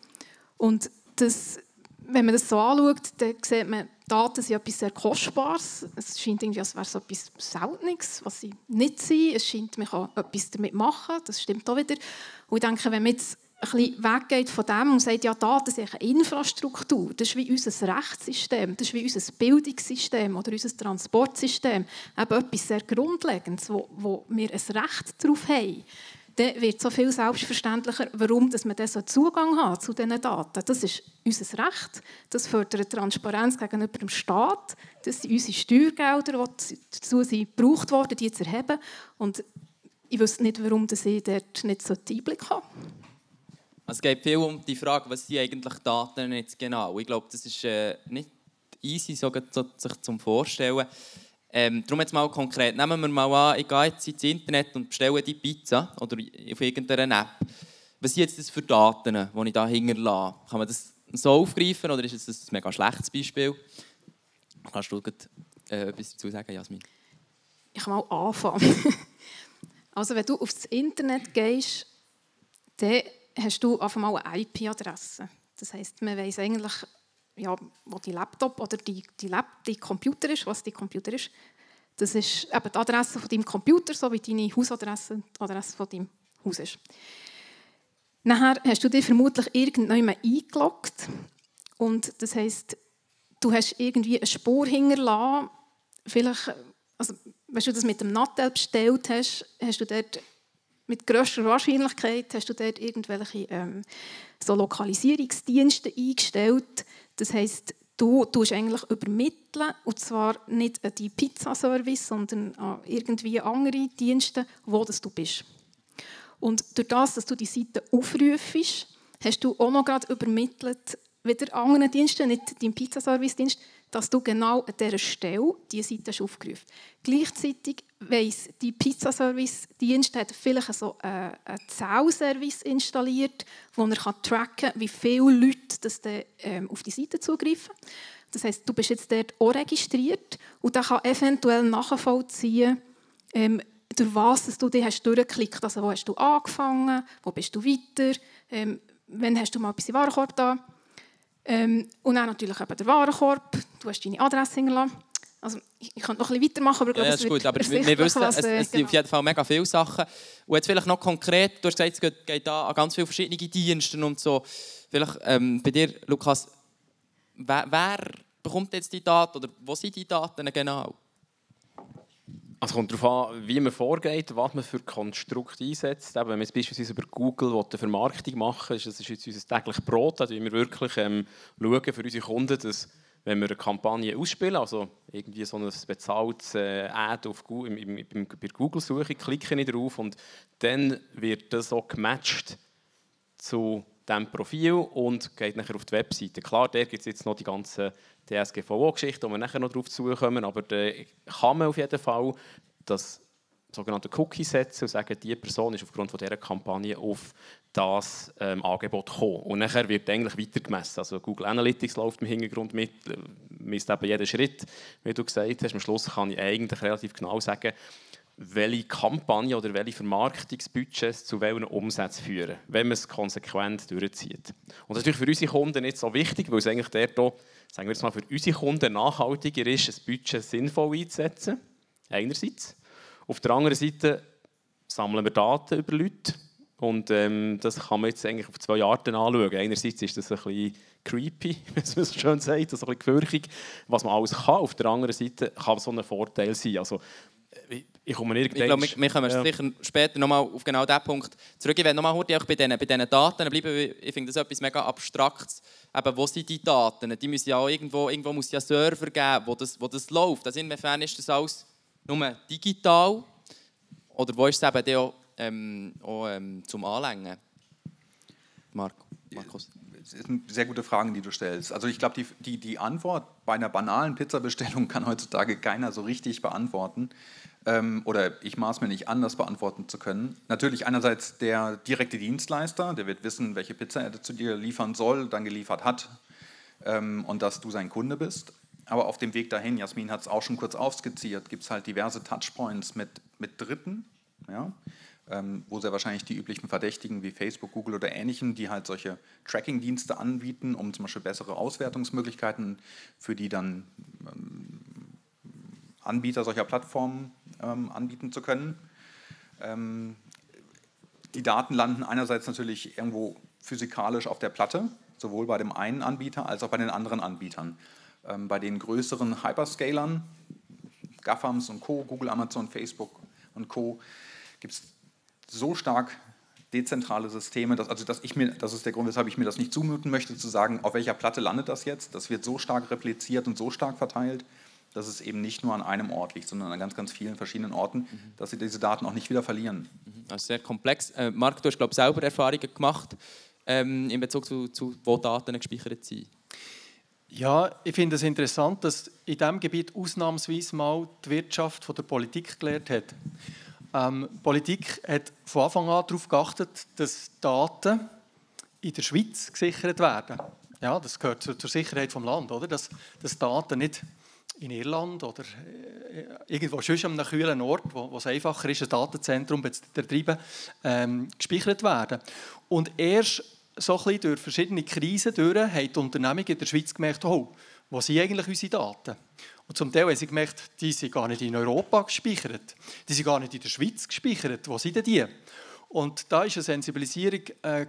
Und das, wenn man das so anschaut, dann sieht man, Daten sind etwas sehr Kostbares. Es scheint irgendwie, als wäre es etwas Seltenes, was sie nicht sind. Es scheint, man kann etwas damit machen. Das stimmt auch wieder. Und ich denke, wenn man jetzt ein bisschen weggeht von dem und sagt, ja, Daten sind eine Infrastruktur. Das ist wie unser Rechtssystem, das ist wie unser Bildungssystem oder unser Transportsystem. Eben etwas sehr Grundlegendes, wo, wo wir ein Recht darauf haben. Dann wird so viel selbstverständlicher, warum dass man so Zugang hat zu diesen Daten. Das ist unser Recht. Das fördert Transparenz gegenüber dem Staat. Das sind unsere Steuergelder, die dazu sind, gebraucht wurden, die zu erheben. Und ich wüsste nicht, warum ich dort nicht so Einblick habe. Also es geht viel um die Frage, was sind eigentlich Daten jetzt genau. Ich glaube, das ist äh, nicht easy, so, sich zum Vorstellen. Ähm, darum jetzt mal konkret, nehmen wir mal an, ich gehe jetzt ins Internet und bestelle die Pizza oder auf irgendeiner App. Was sind jetzt das für Daten, die ich da hinterlasse? Kann man das so aufgreifen oder ist das ein mega schlechtes Beispiel? Kannst du äh, etwas dazu sagen, Jasmin? Ich kann mal anfangen. also wenn du aufs Internet gehst, dann hast du auf einmal eine IP-Adresse. Das heißt, man weiß eigentlich, ja, wo die Laptop oder die, die, Lab, die Computer ist, was die Computer ist. Das ist eben die Adresse von deinem Computer, so wie deine Hausadresse die Adresse von deinem Haus ist. Nachher hast du dich vermutlich irgendwann eingeloggt und das heißt, du hast irgendwie eine Spur hinterlassen. Vielleicht, also, wenn du das mit dem Nattel bestellt hast, hast du dort mit grösster Wahrscheinlichkeit hast du dort irgendwelche ähm, so Lokalisierungsdienste eingestellt. Das heißt, du tust eigentlich übermitteln und zwar nicht an die Pizzaservice, sondern an irgendwie andere Dienste, wo das du bist. Und durch das, dass du die Seite aufrufst, hast du auch noch gerade übermittelt, wieder anderen Diensten, nicht deinem Pizzaservice-Dienst, dass du genau an dieser Stelle diese Seite aufgerufen hast. Gleichzeitig weiss die Pizzaservice-Dienst hat vielleicht so einen Zählservice installiert, wo er tracken kann, wie viele Leute das ähm, auf die Seite zugreifen. Das heißt, du bist jetzt dort auch registriert und dann kann eventuell nachvollziehen, ähm, durch was du dich hast durchgeklickt Also wo hast du angefangen, wo bist du weiter, ähm, wann hast du mal etwas im Warenkorb da. Ähm, und dann natürlich eben der Warenkorb, du hast deine Adresse hingelassen. Also, ich, könnte noch ein bisschen weitermachen, aber ich glaube, ja, ist gut, aber wir, wissen, was, es, es sind genau. auf jeden Fall mega viele Sachen. Und jetzt vielleicht noch konkret, du hast gesagt, es geht, geht da an ganz viele verschiedene Dienste und so. Vielleicht ähm, bei dir, Lukas, wer, wer bekommt jetzt die Daten oder wo sind die Daten genau? Also kommt darauf an, wie man vorgeht, was man für Konstrukte einsetzt. Eben, wenn wir jetzt beispielsweise über Google eine Vermarktung machen das ist jetzt unser tägliches Brot, also wir wirklich ähm, schauen für unsere Kunden, dass wenn wir eine Kampagne ausspielen, also irgendwie so ein bezahltes äh, Ad auf Google, im, im, im, bei Google-Suche, klicke ich drauf und dann wird das auch gematcht zu diesem Profil und geht nachher auf die Webseite. Klar, da gibt es jetzt noch die ganzen DSGVO-Geschichten, wo wir nachher noch darauf zukommen, aber da kann man auf jeden Fall das sogenannte Cookie setzen und sagen, diese Person ist aufgrund von dieser Kampagne auf das ähm, Angebot gekommen. Und nachher wird eigentlich weiter gemessen. Also Google Analytics läuft im Hintergrund mit, äh, misst eben jeden Schritt, wie du gesagt hast. Am Schluss kann ich eigentlich relativ genau sagen, welche Kampagne oder welche Vermarktungsbudgets zu welchen Umsätzen führen, wenn man es konsequent durchzieht. Und das ist natürlich für unsere Kunden nicht so wichtig, weil es eigentlich der hier, sagen wir jetzt mal, für unsere Kunden nachhaltiger ist, ein Budget sinnvoll einzusetzen, einerseits. Auf der anderen Seite sammeln wir Daten über Leute und ähm, das kann man jetzt eigentlich auf zwei Arten anschauen. Einerseits ist das ein bisschen creepy, wie man so schön sagt, also ein bisschen gefürchtig, was man alles kann. Auf der anderen Seite kann es so ein Vorteil sein. Also, ich, komme ich glaube, wir, wir kommen ja. sicher später nochmal auf genau diesen Punkt zurück. Ich werde nochmal heute bei diesen, bei diesen Daten bleiben. Ich finde das etwas mega Abstraktes. Eben, wo sind die Daten? Die müssen ja auch irgendwo, irgendwo muss ja Server geben, wo das, wo das läuft. Also inwiefern ist das alles nur digital? Oder wo ist es eben auch, ähm, auch ähm, zum Anlängen? Marco, Markus. Es sind sehr gute Fragen, die du stellst. Also ich glaube, die, die, die Antwort bei einer banalen Pizzabestellung kann heutzutage keiner so richtig beantworten ähm, oder ich maß mir nicht an, das beantworten zu können. Natürlich einerseits der direkte Dienstleister, der wird wissen, welche Pizza er zu dir liefern soll, dann geliefert hat ähm, und dass du sein Kunde bist. Aber auf dem Weg dahin, Jasmin hat es auch schon kurz aufskizziert, gibt es halt diverse Touchpoints mit, mit Dritten, ja, ähm, wo sehr wahrscheinlich die üblichen Verdächtigen wie Facebook, Google oder Ähnlichen, die halt solche Tracking-Dienste anbieten, um zum Beispiel bessere Auswertungsmöglichkeiten für die dann ähm, Anbieter solcher Plattformen ähm, anbieten zu können. Ähm, die Daten landen einerseits natürlich irgendwo physikalisch auf der Platte, sowohl bei dem einen Anbieter als auch bei den anderen Anbietern. Ähm, bei den größeren Hyperscalern, GAFAMs und Co., Google, Amazon, Facebook und Co., gibt es so stark dezentrale Systeme, dass, also dass ich mir, das ist der Grund, weshalb ich mir das nicht zumuten möchte, zu sagen, auf welcher Platte landet das jetzt. Das wird so stark repliziert und so stark verteilt, dass es eben nicht nur an einem Ort liegt, sondern an ganz, ganz vielen verschiedenen Orten, mhm. dass sie diese Daten auch nicht wieder verlieren. Also sehr komplex. Äh, Marc, du hast, glaube ich, selber Erfahrungen gemacht ähm, in Bezug zu, zu, wo Daten gespeichert sind. Ja, ich finde es interessant, dass in diesem Gebiet ausnahmsweise mal die Wirtschaft von der Politik gelernt hat. Ähm, die Politik hat von Anfang an darauf geachtet, dass Daten in der Schweiz gesichert werden. Ja, das gehört zur, zur Sicherheit des Landes, oder? Dass, dass Daten nicht in Irland oder äh, irgendwo sonst an einem kühlen Ort, wo, es einfacher ist, ein Datenzentrum zu betreiben, ähm, gespeichert werden. Und erst so ein bisschen durch verschiedene Krisen durch haben die Unternehmungen in der Schweiz gemerkt, oh, wo sind eigentlich unsere Daten? Und zum Teil haben sie gemerkt, die sind gar nicht in Europa gespeichert, die sind gar nicht in der Schweiz gespeichert. Wo sind denn die? Und da ist eine Sensibilisierung äh,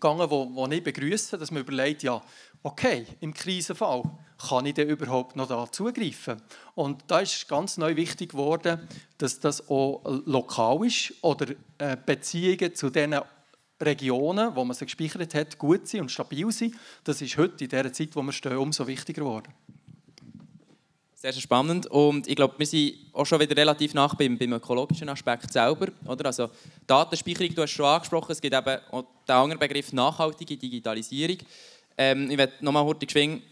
gegangen, die ich begrüße, dass man überlegt, ja, okay, im Krisenfall kann ich denn überhaupt noch da zugreifen? Und da ist ganz neu wichtig geworden, dass das auch lokal ist oder äh, Beziehungen zu den Regionen, wo man sie gespeichert hat, gut sind und stabil sind. Das ist heute in der Zeit, wo wir stehen, umso wichtiger geworden. Sehr, sehr spannend. Und ich glaube, wir sind auch schon wieder relativ nach beim, beim ökologischen Aspekt selber. Oder? Also Datenspeicherung, du hast schon angesprochen, es gibt eben auch den anderen Begriff nachhaltige Digitalisierung. Ähm, ich werde nochmal kurz geschwind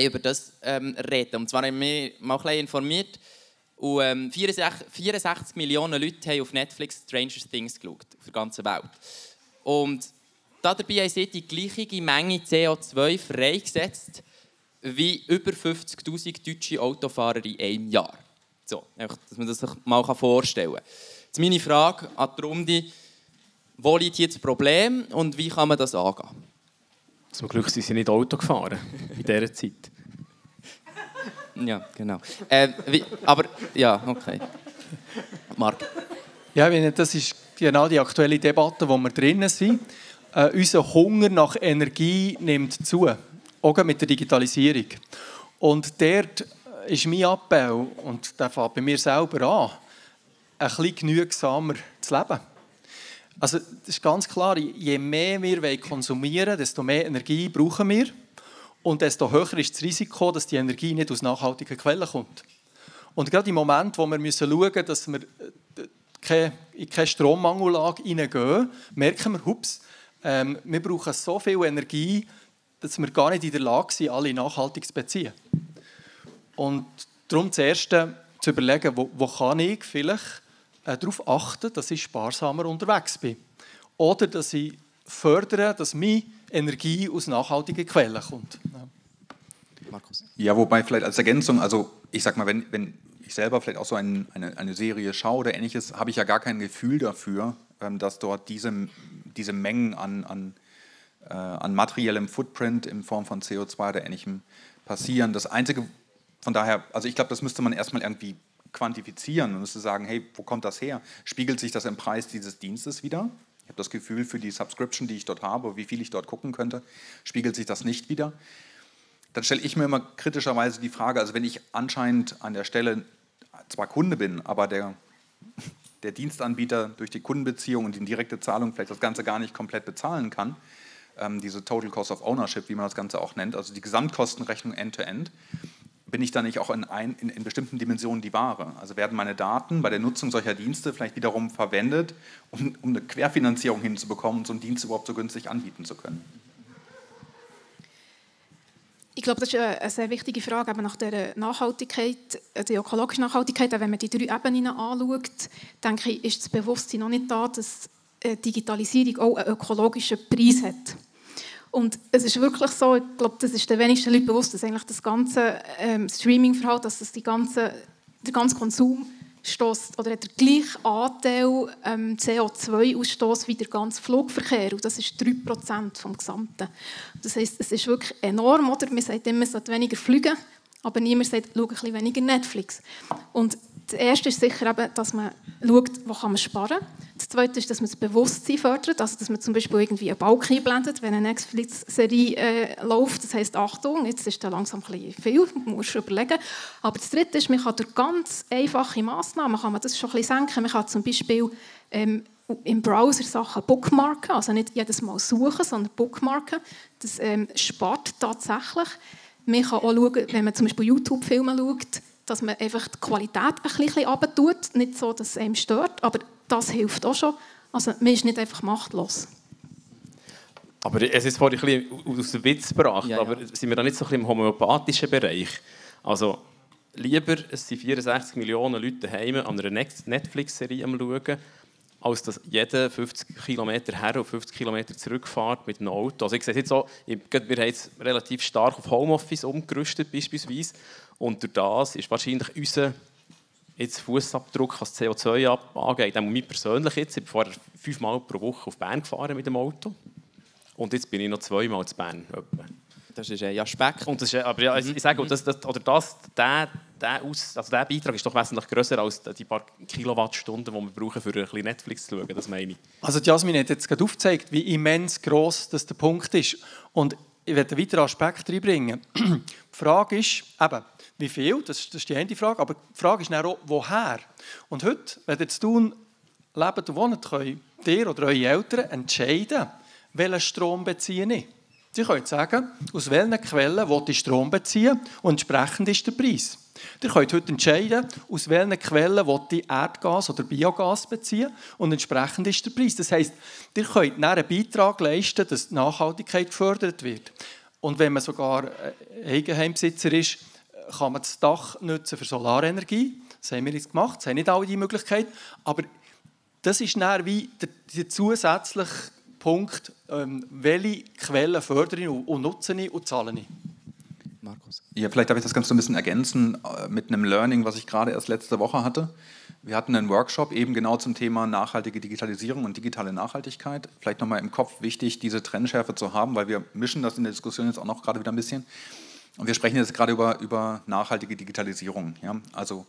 über das ähm, reden. Und zwar haben wir mal ein informiert. Und, ähm, 64, 64 Millionen Leute haben auf Netflix Stranger Things geschaut, auf der ganzen Welt. Und dabei haben sie die gleiche Menge CO2 freigesetzt wie über 50'000 deutsche Autofahrer in einem Jahr. So, einfach, dass man das sich mal vorstellen kann. Jetzt meine Frage an die Runde, wo liegt hier das Problem und wie kann man das angehen? Zum Glück sind sie nicht Auto gefahren in dieser Zeit. Ja, genau. Äh, wie, aber, ja, okay. Marc? Ja, das ist genau die aktuelle Debatte, wo wir drinnen sind. Äh, unser Hunger nach Energie nimmt zu auch mit der Digitalisierung. Und dort ist mein Appell, und der fängt bei mir selber an, ein bisschen genügsamer zu leben. Also, das ist ganz klar, je mehr wir konsumieren desto mehr Energie brauchen wir. Und desto höher ist das Risiko, dass die Energie nicht aus nachhaltigen Quellen kommt. Und gerade im Moment, wo wir müssen schauen müssen, dass wir äh, in keine Strommangellage hineingehen, merken wir, hups, ähm, wir brauchen so viel Energie, dass wir gar nicht in der Lage sind, alle nachhaltig zu beziehen. Und darum zuerst zu überlegen, wo, wo kann ich vielleicht äh, darauf achten, dass ich sparsamer unterwegs bin. Oder dass ich fördere, dass meine Energie aus nachhaltigen Quellen kommt. Ja. Markus. Ja, wobei vielleicht als Ergänzung, also ich sag mal, wenn, wenn ich selber vielleicht auch so ein, eine, eine Serie schaue oder ähnliches, habe ich ja gar kein Gefühl dafür, ähm, dass dort diese, diese Mengen an, an äh, an materiellem Footprint in Form von CO2 oder ähnlichem passieren. Das Einzige, von daher, also ich glaube, das müsste man erstmal irgendwie quantifizieren und müsste sagen, hey, wo kommt das her? Spiegelt sich das im Preis dieses Dienstes wieder? Ich habe das Gefühl, für die Subscription, die ich dort habe, wie viel ich dort gucken könnte, spiegelt sich das nicht wieder. Dann stelle ich mir immer kritischerweise die Frage, also wenn ich anscheinend an der Stelle zwar Kunde bin, aber der, der Dienstanbieter durch die Kundenbeziehung und die direkte Zahlung vielleicht das Ganze gar nicht komplett bezahlen kann, diese Total Cost of Ownership, wie man das Ganze auch nennt, also die Gesamtkostenrechnung end-to-end, bin ich dann nicht auch in, ein, in, in, bestimmten Dimensionen die Ware? Also werden meine Daten bei der Nutzung solcher Dienste vielleicht wiederum verwendet, um, um eine Querfinanzierung hinzubekommen und so einen Dienst überhaupt so günstig anbieten zu können? Ich glaube, das ist eine sehr wichtige Frage eben nach der Nachhaltigkeit, äh, der ökologischen Nachhaltigkeit. Wenn man die drei Ebenen anschaut, denke ich, ist das Bewusstsein noch nicht da, dass äh, Digitalisierung auch einen ökologischen Preis hat. Und es ist wirklich so, ich glaube, das ist den wenigsten Leuten bewusst, dass eigentlich das ganze ähm, Streaming-Verhalten, dass das die ganze, der ganze Konsum stößt oder hat der gleiche Anteil ähm, CO2-Ausstoß wie der ganze Flugverkehr. Und das ist 3% vom Gesamten. Das heisst, es ist wirklich enorm. Oder? Man sagt immer, man sollte weniger fliegen, aber niemand sagt, schau ein bisschen weniger Netflix. Und das Erste ist sicher, eben, dass man schaut, wo kann man sparen kann. Zweite ist, dass man das Bewusstsein fördert, also dass man zum Beispiel irgendwie einen Balken einblendet, wenn eine Netflix-Serie äh, läuft. Das heisst, Achtung, jetzt ist da langsam ein bisschen viel, man muss überlegen. Aber das Dritte ist, man kann durch ganz einfache Massnahmen kann man das schon ein bisschen senken. Man kann zum Beispiel ähm, im Browser Sachen bookmarken, also nicht jedes Mal suchen, sondern bookmarken. Das ähm, spart tatsächlich. Man kann auch schauen, wenn man zum Beispiel YouTube-Filme schaut, dass man einfach die Qualität ein bisschen runtertut. Nicht so, dass es einem stört, aber das hilft auch schon. Also man ist nicht einfach machtlos. Aber es ist vorhin ein bisschen aus dem Witz gebracht, Ja, ja. aber sind wir da nicht so ein bisschen im homöopathischen Bereich? Also lieber, es sind 64 Millionen Leute daheim an einer Netflix-Serie am schauen, als dass jeder 50 Kilometer her und 50 Kilometer zurückfährt mit einem Auto. Also ich sehe es jetzt so, ich- wir haben jetzt relativ stark auf Homeoffice umgerüstet beispielsweise und durch das ist wahrscheinlich unser jetzt Fußabdruck, was CO2 ab- angeht, auch mein persönlich jetzt, ich bin vorher fünfmal pro Woche auf Bern gefahren mit dem Auto und jetzt bin ich noch zweimal zu Bern. etwa. Das ist ein Aspekt. Und das ist, aber ja, ich, ich sage, das, das, oder das, der, der, Aus, also der Beitrag ist doch wesentlich grösser als die paar Kilowattstunden, die wir brauchen, für ein bisschen Netflix zu schauen. Das meine ich. Also die Jasmin hat jetzt gerade aufgezeigt, wie immens gross das der Punkt ist. Und ich werde einen weiteren Aspekt reinbringen. Die Frage ist eben, wie viel, das, ist- das ist die eine Frage, aber die Frage ist dann auch, woher? Und heute, wenn ihr zu tun lebt und wohnt, können ihr oder eure Eltern entscheiden, welchen Strom beziehe ich. Sie können sagen, aus welchen Quellen ich Strom beziehen und entsprechend ist der Preis. Ihr könnt heute entscheiden, aus welchen Quellen will ich Erdgas oder Biogas beziehen und entsprechend ist der Preis. Das heisst, ihr könnt einen Beitrag leisten, dass die Nachhaltigkeit gefördert wird. Und wenn man sogar äh, Eigenheimbesitzer ist, kann man das Dach nutzen für Solarenergie. Das haben wir jetzt gemacht, das haben nicht alle die Möglichkeit. Aber das ist dann wie der, der zusätzliche Punkt, ähm, welche Quellen fördere ich und, und nutze ich und zahle ich. Markus. Ja, vielleicht darf ich das Ganze ein bisschen ergänzen äh, mit einem Learning, was ich gerade erst letzte Woche hatte. Wir hatten einen Workshop eben genau zum Thema nachhaltige Digitalisierung und digitale Nachhaltigkeit. Vielleicht nochmal im Kopf wichtig, diese Trennschärfe zu haben, weil wir mischen das in der Diskussion jetzt auch noch gerade wieder ein bisschen. Und wir sprechen jetzt gerade über, über nachhaltige Digitalisierung. Ja? Also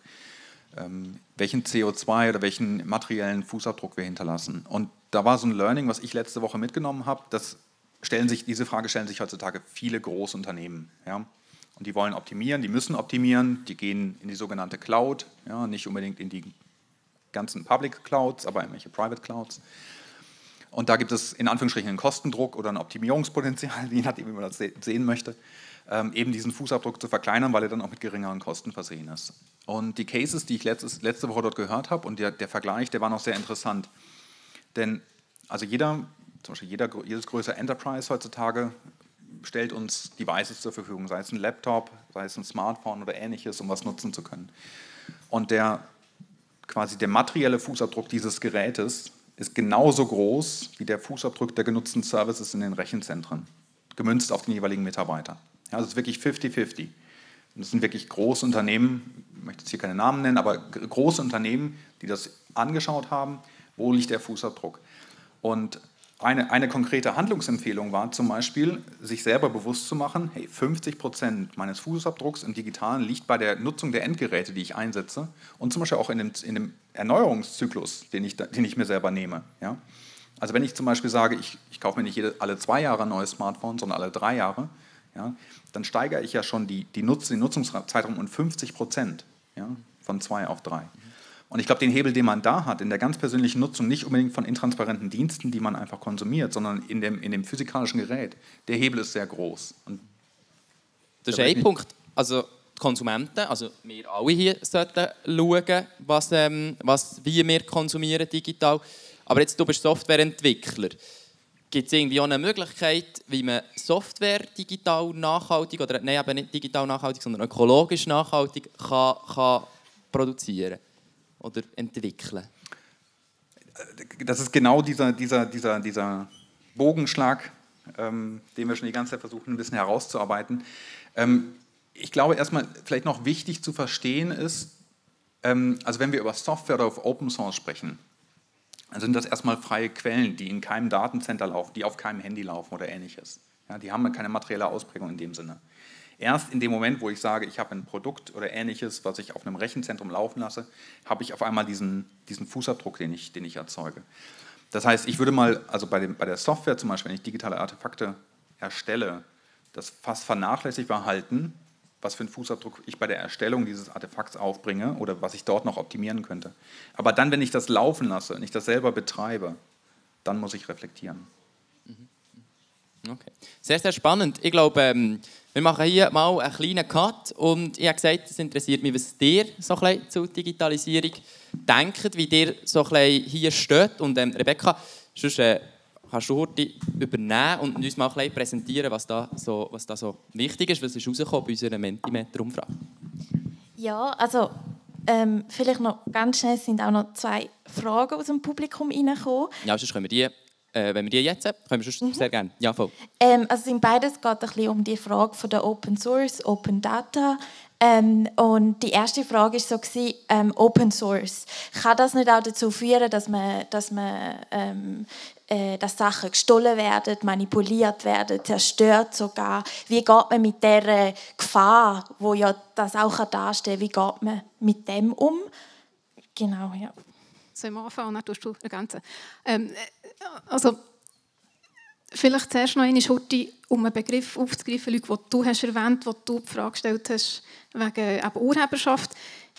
ähm, welchen CO2 oder welchen materiellen Fußabdruck wir hinterlassen. Und da war so ein Learning, was ich letzte Woche mitgenommen habe, das stellen sich, diese Frage stellen sich heutzutage viele Großunternehmen. Ja? Und die wollen optimieren, die müssen optimieren, die gehen in die sogenannte Cloud, ja? nicht unbedingt in die ganzen Public Clouds, aber in welche Private Clouds. Und da gibt es in Anführungsstrichen einen Kostendruck oder ein Optimierungspotenzial, je nachdem, wie man das se- sehen möchte, ähm, eben diesen Fußabdruck zu verkleinern, weil er dann auch mit geringeren Kosten versehen ist. Und die Cases, die ich letztes, letzte Woche dort gehört habe und der, der Vergleich, der war noch sehr interessant. Denn also jeder, zum Beispiel jeder, jedes größere Enterprise heutzutage stellt uns Devices zur Verfügung, sei es ein Laptop, sei es ein Smartphone oder ähnliches, um was nutzen zu können. Und der quasi der materielle Fußabdruck dieses Gerätes ist genauso groß wie der Fußabdruck der genutzten Services in den Rechenzentren, gemünzt auf den jeweiligen Mitarbeiter. Ja, also es ist wirklich 50-50. Und das sind wirklich große Unternehmen, ich möchte jetzt hier keine Namen nennen, aber große Unternehmen, die das angeschaut haben, wo liegt der Fußabdruck. Und eine, eine konkrete Handlungsempfehlung war zum Beispiel, sich selber bewusst zu machen, hey, 50 Prozent meines Fußabdrucks im Digitalen liegt bei der Nutzung der Endgeräte, die ich einsetze und zum Beispiel auch in dem, in dem Erneuerungszyklus, den ich, den ich mir selber nehme. Ja? Also wenn ich zum Beispiel sage, ich, ich kaufe mir nicht jede, alle zwei Jahre ein neues Smartphone, sondern alle drei Jahre, ja, dann steigere ich ja schon die, die Nutz, den Nutzungszeitraum um 50 Prozent, ja, von zwei auf drei. Und ich glaube, den Hebel, den man da hat, in der ganz persönlichen Nutzung, nicht unbedingt von intransparenten Diensten, die man einfach konsumiert, sondern in dem, in dem physikalischen Gerät, der Hebel ist sehr groß. Und Das ist ein Punkt. Also die Konsumenten, also wir alle hier sollten schauen, was, ähm, was, wie wir konsumieren digital. Aber jetzt, du bist Softwareentwickler. Gibt es irgendwie auch eine Möglichkeit, wie man Software digital nachhaltig, oder nein, eben nicht digital nachhaltig, sondern ökologisch nachhaltig kann, kann produzieren oder entwickeln? das ist genau dieser, dieser, dieser, dieser Bogenschlag, ähm, den wir schon die ganze Zeit versuchen, ein bisschen herauszuarbeiten. Ähm, ich glaube, erstmal vielleicht noch wichtig zu verstehen ist, ähm, also wenn wir über Software oder auf Open Source sprechen, dann sind das erstmal freie Quellen, die in keinem Datencenter laufen, die auf keinem Handy laufen oder ähnliches. Ja, die haben keine materielle Ausprägung in dem Sinne. Erst in dem Moment, wo ich sage, ich habe ein Produkt oder ähnliches, was ich auf einem Rechenzentrum laufen lasse, habe ich auf einmal diesen, diesen Fußabdruck, den ich, den ich erzeuge. Das heißt, ich würde mal, also bei, dem, bei der Software zum Beispiel, wenn ich digitale Artefakte erstelle, das fast vernachlässigbar halten, was für einen Fußabdruck ich bei der Erstellung dieses Artefakts aufbringe oder was ich dort noch optimieren könnte. Aber dann, wenn ich das laufen lasse, wenn ich das selber betreibe, dann muss ich reflektieren. Okay. Sehr, sehr spannend. Ich glaube, ähm, wir machen hier mal einen kleinen Cut und ich habe gesagt, es interessiert mich, was ihr so ein zur Digitalisierung denkt, wie ihr so ein hier steht. Und ähm, Rebecca, sonst, äh, kannst du heute übernehmen und uns mal ein präsentieren, was da, so, was da so wichtig ist, was ist rausgekommen bei unserer Mentimeter-Umfrage? Ja, also ähm, vielleicht noch ganz schnell sind auch noch zwei Fragen aus dem Publikum reingekommen. Ja, sonst können wir die äh, wenn wir die jetzt können wir mhm. sehr gerne. Ja, voll. Ähm, also in beides geht ein bisschen um die Frage von der Open Source, Open Data. Ähm, und die erste Frage war so ähm, Open Source. Kann das nicht auch dazu führen, dass man, dass man ähm, äh, dass Sachen gestohlen werden, manipuliert werden, zerstört sogar? Wie geht man mit der Gefahr, wo ja das auch darstellen kann, wie geht man mit dem um? Genau, ja. Soll ich anfangen und dann tust du ergänzen? Ähm, also, vielleicht zuerst noch eine Schurte, um einen Begriff aufzugreifen, Leute, den du hast erwähnt hast, du die Frage gestellt hast, wegen eben Urheberschaft.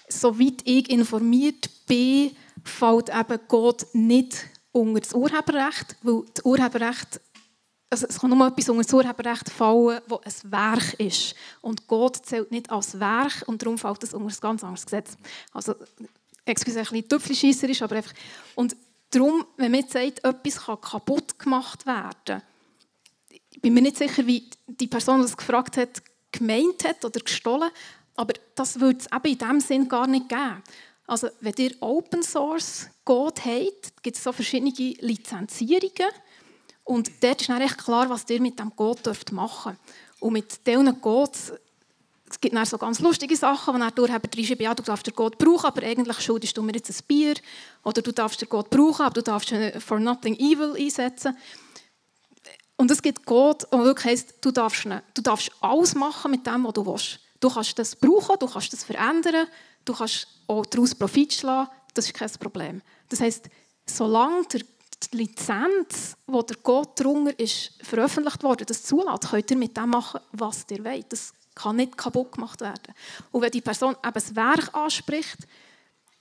Soweit ich informiert bin, fällt eben Gott nicht unter das Urheberrecht, weil das Urheberrecht also es kann nur etwas unter das Urheberrecht fallen, das ein Werk ist. Und Gott zählt nicht als Werk und darum fällt es unter ein ganz anderes Gesetz. Also, excuse, ein bisschen tüpfelscheisserisch, aber einfach... Und Darum, wenn man jetzt sagt, etwas kann kaputt gemacht werden ich bin mir nicht sicher, wie die Person, die das gefragt hat, gemeint hat oder gestohlen, aber das würde es eben in diesem Sinn gar nicht geben. Also, wenn ihr Open Source Code habt, gibt es so verschiedene Lizenzierungen und dort ist dann recht klar, was ihr mit dem Code machen dürft. Und mit diesen Codes es gibt dann so ganz lustige Sachen, wo du Urheber reinschreibt, ja, du darfst den Gott brauchen, aber eigentlich schuldest du mir jetzt ein Bier. Oder du darfst den Gott brauchen, aber du darfst ihn for nothing evil einsetzen. Und es gibt Gott, der wirklich heisst, du darfst, ihn, du darfst alles machen mit dem, was du willst. Du kannst das brauchen, du kannst das verändern, du kannst auch daraus Profit schlagen, das ist kein Problem. Das heisst, solange der die Lizenz, wo der Gott drunter ist, veröffentlicht wurde, das zulässt, könnt ihr mit dem machen, was ihr wollt. Das kann nicht kaputt gemacht werden. Und wenn die Person eben das Werk anspricht,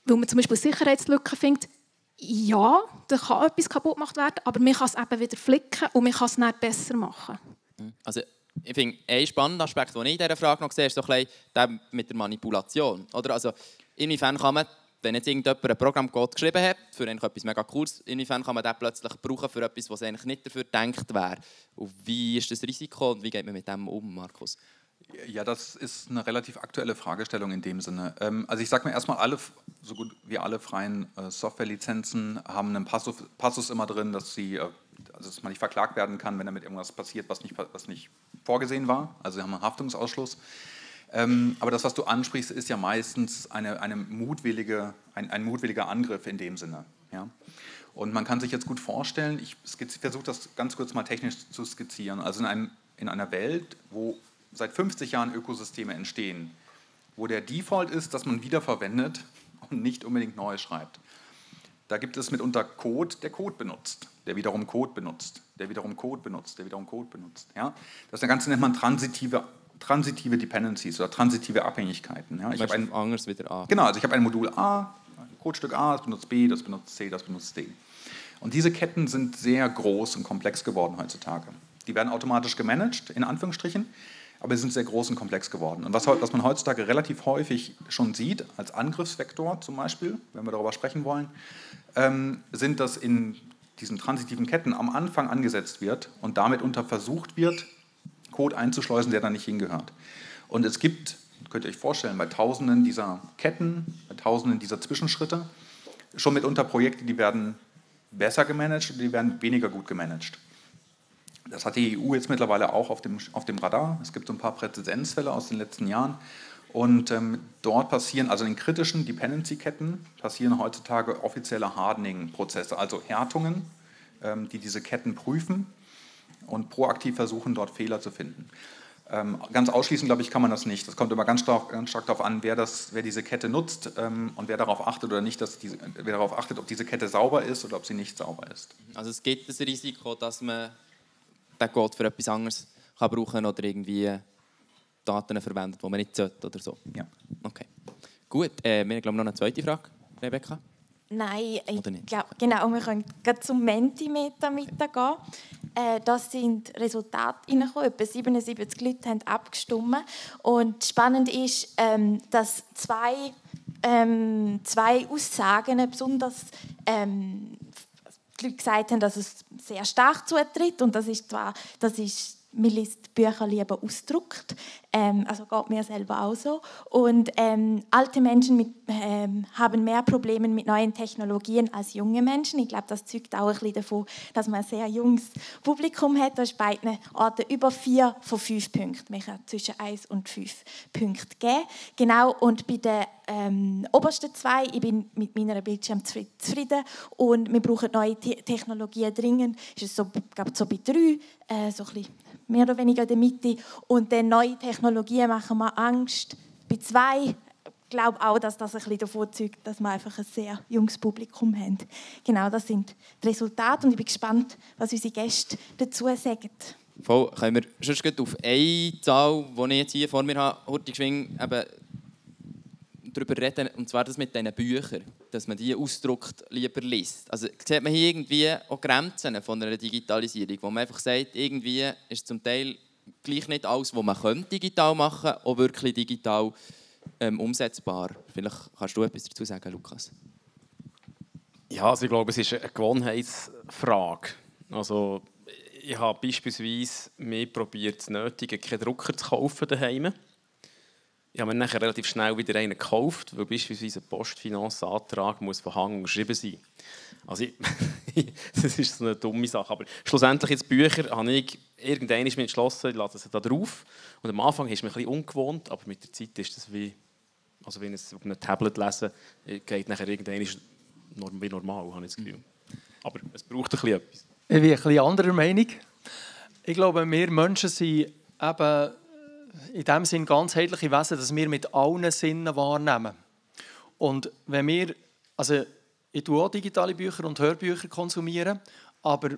weil man zum Beispiel Sicherheitslücken findet, ja, dann kann etwas kaputt gemacht werden, aber man kann es eben wieder flicken und man kann es dann besser machen. Mhm. Also ich finde, ein spannender Aspekt, den ich in dieser Frage noch sehe, ist so ein der mit der Manipulation. Oder? Also, inwiefern kann man, wenn jetzt irgendjemand ein Programm Gott geschrieben hat, für etwas mega Cooles, inwiefern kann man das plötzlich brauchen für etwas, was eigentlich nicht dafür gedacht wäre? Und wie ist das Risiko und wie geht man mit dem um, Markus? Ja, das ist eine relativ aktuelle Fragestellung in dem Sinne. Ähm, also ich sage mir erstmal, alle, so gut wie alle freien äh, Softwarelizenzen haben einen Passus, Passus, immer drin, dass, sie, äh, also dass man nicht verklagt werden kann, wenn damit irgendwas passiert, was nicht, was nicht vorgesehen war. Also sie haben einen Haftungsausschluss. Ähm, aber das, was du ansprichst, ist ja meistens eine, eine mutwillige, ein, ein mutwilliger Angriff in dem Sinne. Ja? Und man kann sich jetzt gut vorstellen, ich versuche das ganz kurz mal technisch zu skizzieren, also in, einem, in einer Welt, wo seit 50 Jahren Ökosysteme entstehen, wo der Default ist, dass man wiederverwendet und nicht unbedingt neu schreibt. Da gibt es mitunter Code, der Code benutzt, der wiederum Code benutzt, der wiederum Code benutzt, der wiederum Code benutzt. Ja? Das Ganze nennt man transitive, transitive Dependencies oder transitive Abhängigkeiten. Ja? Ich habe ein wieder A. Genau, also ich habe ein Modul A, ein Codestück A, das benutzt B, das benutzt C, das benutzt D. Und diese Ketten sind sehr groß und komplex geworden heutzutage. Die werden automatisch gemanagt, in Anführungsstrichen aber sie sind sehr groß und komplex geworden. Und was, was man heutzutage relativ häufig schon sieht, als Angriffsvektor zum Beispiel, wenn wir darüber sprechen wollen, ähm, sind, dass in diesen transitiven Ketten am Anfang angesetzt wird und damit unter versucht wird, Code einzuschleusen, der da nicht hingehört. Und es gibt, könnt ihr euch vorstellen, bei Tausenden dieser Ketten, bei Tausenden dieser Zwischenschritte, schon mitunter Projekte, die werden besser gemanagt und die werden weniger gut gemanagt. Das hat die EU jetzt mittlerweile auch auf dem, auf dem Radar. Es gibt so ein paar Präzedenzfälle aus den letzten Jahren. Und ähm, dort passieren, also in kritischen Dependency-Ketten, passieren heutzutage offizielle Hardening-Prozesse, also Härtungen, ähm, die diese Ketten prüfen und proaktiv versuchen, dort Fehler zu finden. Ähm, ganz ausschließen, glaube ich, kann man das nicht. Das kommt immer ganz stark, ganz stark darauf an, wer, das, wer diese Kette nutzt ähm, und wer darauf achtet oder nicht, dass diese, wer darauf achtet, ob diese Kette sauber ist oder ob sie nicht sauber ist. Also es gibt das Risiko, dass man den Code für etwas anderes kann brauchen oder irgendwie Daten verwendet, die man nicht sollte oder so. Ja. Okay. Gut, äh, wir haben noch eine zweite Frage, Rebecca. Nein, ich glaube, genau, wir können gerade zum Mentimeter mitgehen. Äh, das sind Resultate reingekommen. Etwa 77 Leute haben abgestimmt. Und spannend ist, ähm, dass zwei, ähm, zwei Aussagen besonders ähm, die Leute gesagt haben, dass es sehr stark zutritt. Und das ist zwar, das ist man liest Bücher lieber ausgedruckt, ähm, also geht mir selber auch so. Und ähm, alte Menschen mit, ähm, haben mehr Probleme mit neuen Technologien als junge Menschen. Ich glaube, das zeugt auch ein bisschen davon, dass man ein sehr junges Publikum hat. Da ist bei beiden Orten über vier von fünf Punkten. Man kann zwischen eins und fünf Punkte geben. Genau, und bei den ähm, obersten zwei, ich bin mit meiner Bildschirm zufrieden und wir brauchen neue Te Technologien dringend. Ist es so, glaube so bei drei, äh, so ein bisschen mehr oder weniger in der Mitte. Und dann neue Technologien machen mir Angst. Bei zwei ich glaube auch, dass das ein bisschen davon zeugt, dass wir einfach ein sehr junges Publikum haben. Genau, das sind die Resultate und ich bin gespannt, was unsere Gäste dazu sagen. Voll, können wir sonst auf eine Zahl, die ich jetzt hier vor mir habe, heute geschwind eben darüber reden, und zwar das mit diesen Büchern, dass man die ausdruckt lieber liest. Also sieht man hier irgendwie auch Grenzen von einer Digitalisierung, wo man einfach sagt, irgendwie ist zum Teil gleich nicht alles, was man digital machen könnte, auch wirklich digital ähm, umsetzbar. Vielleicht kannst du etwas dazu sagen, Lukas. Ja, also ich glaube, es ist eine Gewohnheitsfrage. Also ich habe beispielsweise mir probiert, das Nötige, keinen Drucker zu kaufen daheim ich habe mir nachher relativ schnell wieder einen gekauft, weil beispielsweise ein Postfinanzantrag muss von Hang geschrieben sein. Also ich, das ist so eine dumme Sache, aber schlussendlich jetzt Bücher habe ich irgendwann entschlossen, ich lasse sie da drauf. Und am Anfang ist es mir ein bisschen ungewohnt, aber mit der Zeit ist das wie, also wenn ich es auf einem Tablet lese, geht nachher irgendwann wie normal, habe ich das Gefühl. Aber es braucht ein bisschen etwas. Ich bin ein bisschen anderer Meinung. Ich glaube, wir Menschen sind eben in dem Sinn ganzheitliche Wesen, dass wir mit allen Sinnen wahrnehmen. Und wenn wir, also ich tue auch digitale Bücher und Hörbücher konsumieren, aber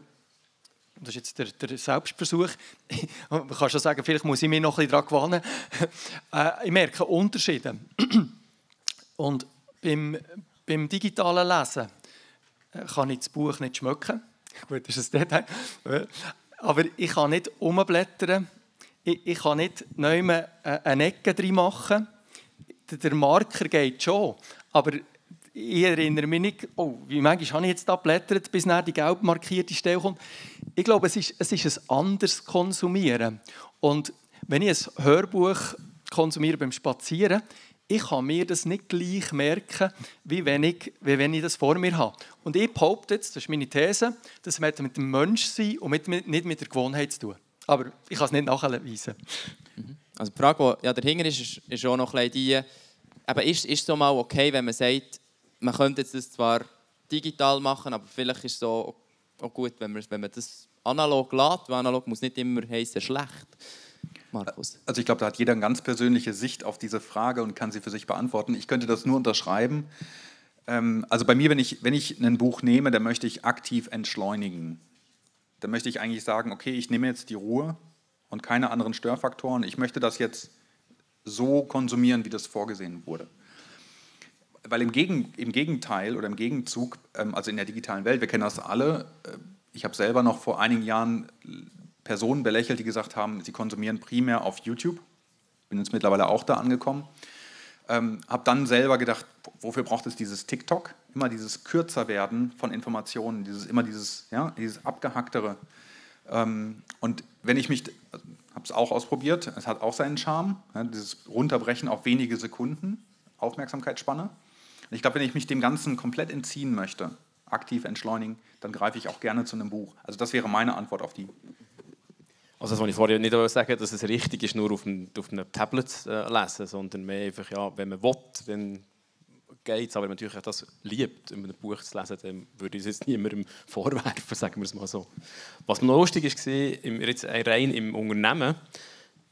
das ist jetzt der, der Selbstversuch. Man kann schon sagen, vielleicht muss ich mich noch ein bisschen daran gewöhnen. Äh, ich merke Unterschiede. Und beim, beim digitalen Lesen äh, kann ich das Buch nicht schmücken. Gut, das ist ein Detail. Aber ich kann nicht umblättern ich, ich kann nicht neu äh, eine Ecke drin machen. Der Marker geht schon, aber ich erinnere mich nicht, oh, wie manchmal habe ich jetzt da blättert, bis nach die gelb markierte Stelle kommt. Ich glaube, es ist, es ist ein anderes Konsumieren. Und wenn ich ein Hörbuch konsumiere beim Spazieren, ich kann mir das nicht gleich merken, wie wenn ich, wie wenn ich das vor mir habe. Und ich behaupte jetzt, das ist meine These, das hat mit dem Menschsein und mit, nicht mit der Gewohnheit zu tun. Aber ich kann es nicht nachweisen. Mhm. Also die Frage, die ja dahinter ist, ist, ist auch noch ein die, aber ist, ist es so mal okay, wenn man sagt, man könnte das zwar digital machen, aber vielleicht ist es auch, auch gut, wenn man, wenn man das analog lädt, weil analog muss nicht immer heißen schlecht. Markus. Also ich glaube, da hat jeder eine ganz persönliche Sicht auf diese Frage und kann sie für sich beantworten. Ich könnte das nur unterschreiben. Ähm, also bei mir, wenn ich, wenn ich ein Buch nehme, dann möchte ich aktiv entschleunigen dann möchte ich eigentlich sagen, okay, ich nehme jetzt die Ruhe und keine anderen Störfaktoren. Ich möchte das jetzt so konsumieren, wie das vorgesehen wurde. Weil im, Gegen, im Gegenteil oder im Gegenzug, ähm, also in der digitalen Welt, wir kennen das alle, äh, ich habe selber noch vor einigen Jahren Personen belächelt, die gesagt haben, sie konsumieren primär auf YouTube. Bin jetzt mittlerweile auch da angekommen. Ähm, habe dann selber gedacht, wofür braucht es dieses TikTok? Immer dieses Kürzerwerden von Informationen, dieses, immer dieses, ja, dieses abgehacktere. Ähm, und wenn ich mich, habe es auch ausprobiert, es hat auch seinen Charme, ja, dieses Runterbrechen auf wenige Sekunden, Aufmerksamkeitsspanne. Und ich glaube, wenn ich mich dem Ganzen komplett entziehen möchte, aktiv entschleunigen, dann greife ich auch gerne zu einem Buch. Also das wäre meine Antwort auf die also das wollte ich vorher nicht sagen, dass es richtig ist, nur auf einem, auf einem Tablet äh, lesen, sondern mehr einfach, ja, wenn man will, dann geht es. Aber natürlich das liebt, in einem Buch zu lesen, dann würde ich es jetzt niemandem vorwerfen, sagen wir es mal so. Was noch lustig war, jetzt rein im Unternehmen,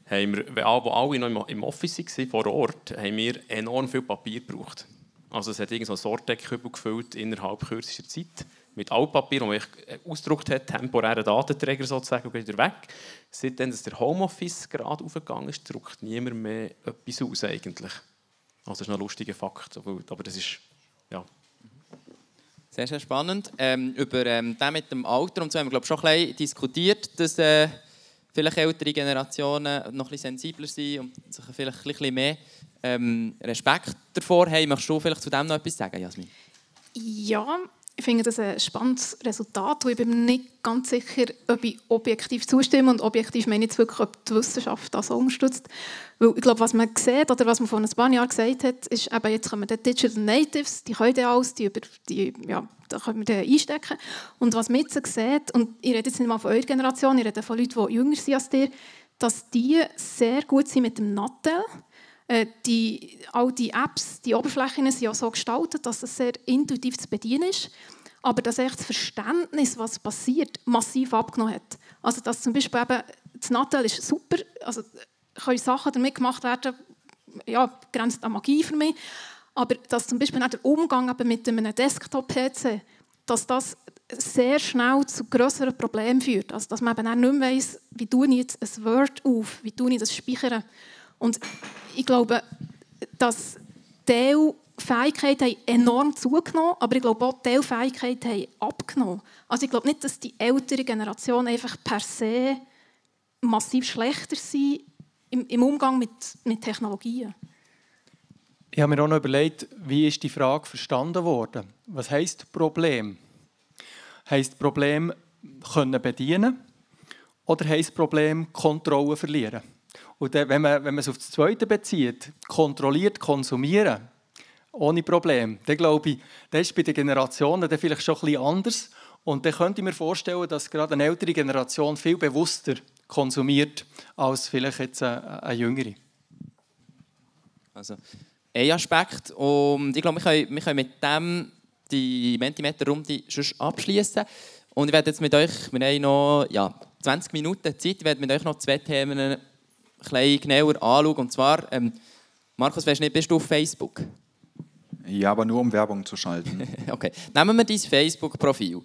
haben wir, wo alle noch im Office waren, vor Ort, haben wir enorm viel Papier gebraucht. Also es hat irgend so ein Sorteckkübel gefüllt innerhalb kürzester Zeit mit Altpapier, das man äh, ausgedruckt hat, temporären Datenträger sozusagen, und wieder weg. Seitdem dass der Homeoffice gerade aufgegangen ist, druckt niemand mehr etwas aus eigentlich. Also das ist noch ein lustiger Fakt, aber das ist, ja. Sehr, sehr spannend. Ähm, über ähm, den mit dem Alter und so haben wir glaube schon ein bisschen diskutiert, dass äh, vielleicht ältere Generationen noch ein bisschen sensibler sind und sich vielleicht ein bisschen mehr ähm, Respekt davor haben. Möchtest du vielleicht zu dem noch etwas sagen, Jasmin? Ja, ich finde das ein spannendes Resultat. Ich bin mir nicht ganz sicher, ob ich objektiv zustimme. Und objektiv meine ich jetzt wirklich, ob die Wissenschaft das unterstützt. Weil ich glaube, was man sieht, oder was man vor ein paar Jahren gesagt hat, ist, eben, jetzt kommen die Digital Natives, die können alles, die, über, die ja, da können wir einstecken. Und was man jetzt sieht, und ich rede jetzt nicht mal von eurer Generation, ich rede von Leuten, die jünger sind als dir, dass die sehr gut sind mit dem Nattel die, all die Apps, die Oberflächen sind ja so gestaltet, dass es sehr intuitiv zu bedienen ist, aber dass echt das Verständnis, was passiert, massiv abgenommen hat. Also dass zum Beispiel eben, das Nattel ist super, also können Sachen damit gemacht werden, ja, grenzt an Magie für mich, aber dass zum Beispiel auch der Umgang eben mit einem Desktop-PC, dass das sehr schnell zu größeren Problemen führt. Also dass man eben auch nicht mehr weiss, wie tue ich jetzt ein Word auf, wie tue ich das speichern. Und ich glaube, dass Teilfähigkeiten enorm zugenommen aber ich glaube auch, Teilfähigkeiten haben abgenommen. Also ich glaube nicht, dass die ältere Generation einfach per se massiv schlechter sind im, im Umgang mit, mit Technologien. Ich habe mir auch noch überlegt, wie ist die Frage verstanden worden? Was heißt Problem? Heißt Problem können bedienen oder heißt Problem Kontrolle verlieren? Und wenn, man, wenn man es auf das Zweite bezieht, kontrolliert konsumieren, ohne Problem, dann glaube ich, das ist bei den Generationen dann vielleicht schon ein bisschen anders. Und dann könnte ich mir vorstellen, dass gerade eine ältere Generation viel bewusster konsumiert als vielleicht jetzt eine, eine jüngere. Also ein Aspekt und ich glaube, wir können, wir können mit dem die Mentimeter-Runde abschließen. Und ich werde jetzt mit euch, wir haben noch ja, 20 Minuten Zeit, ich werde mit euch noch zwei Themen bisschen genauer anschauen. Und zwar, ähm, Markus, weißt du nicht, bist du auf Facebook? Ja, aber nur um Werbung zu schalten. okay, nehmen wir dein Facebook-Profil.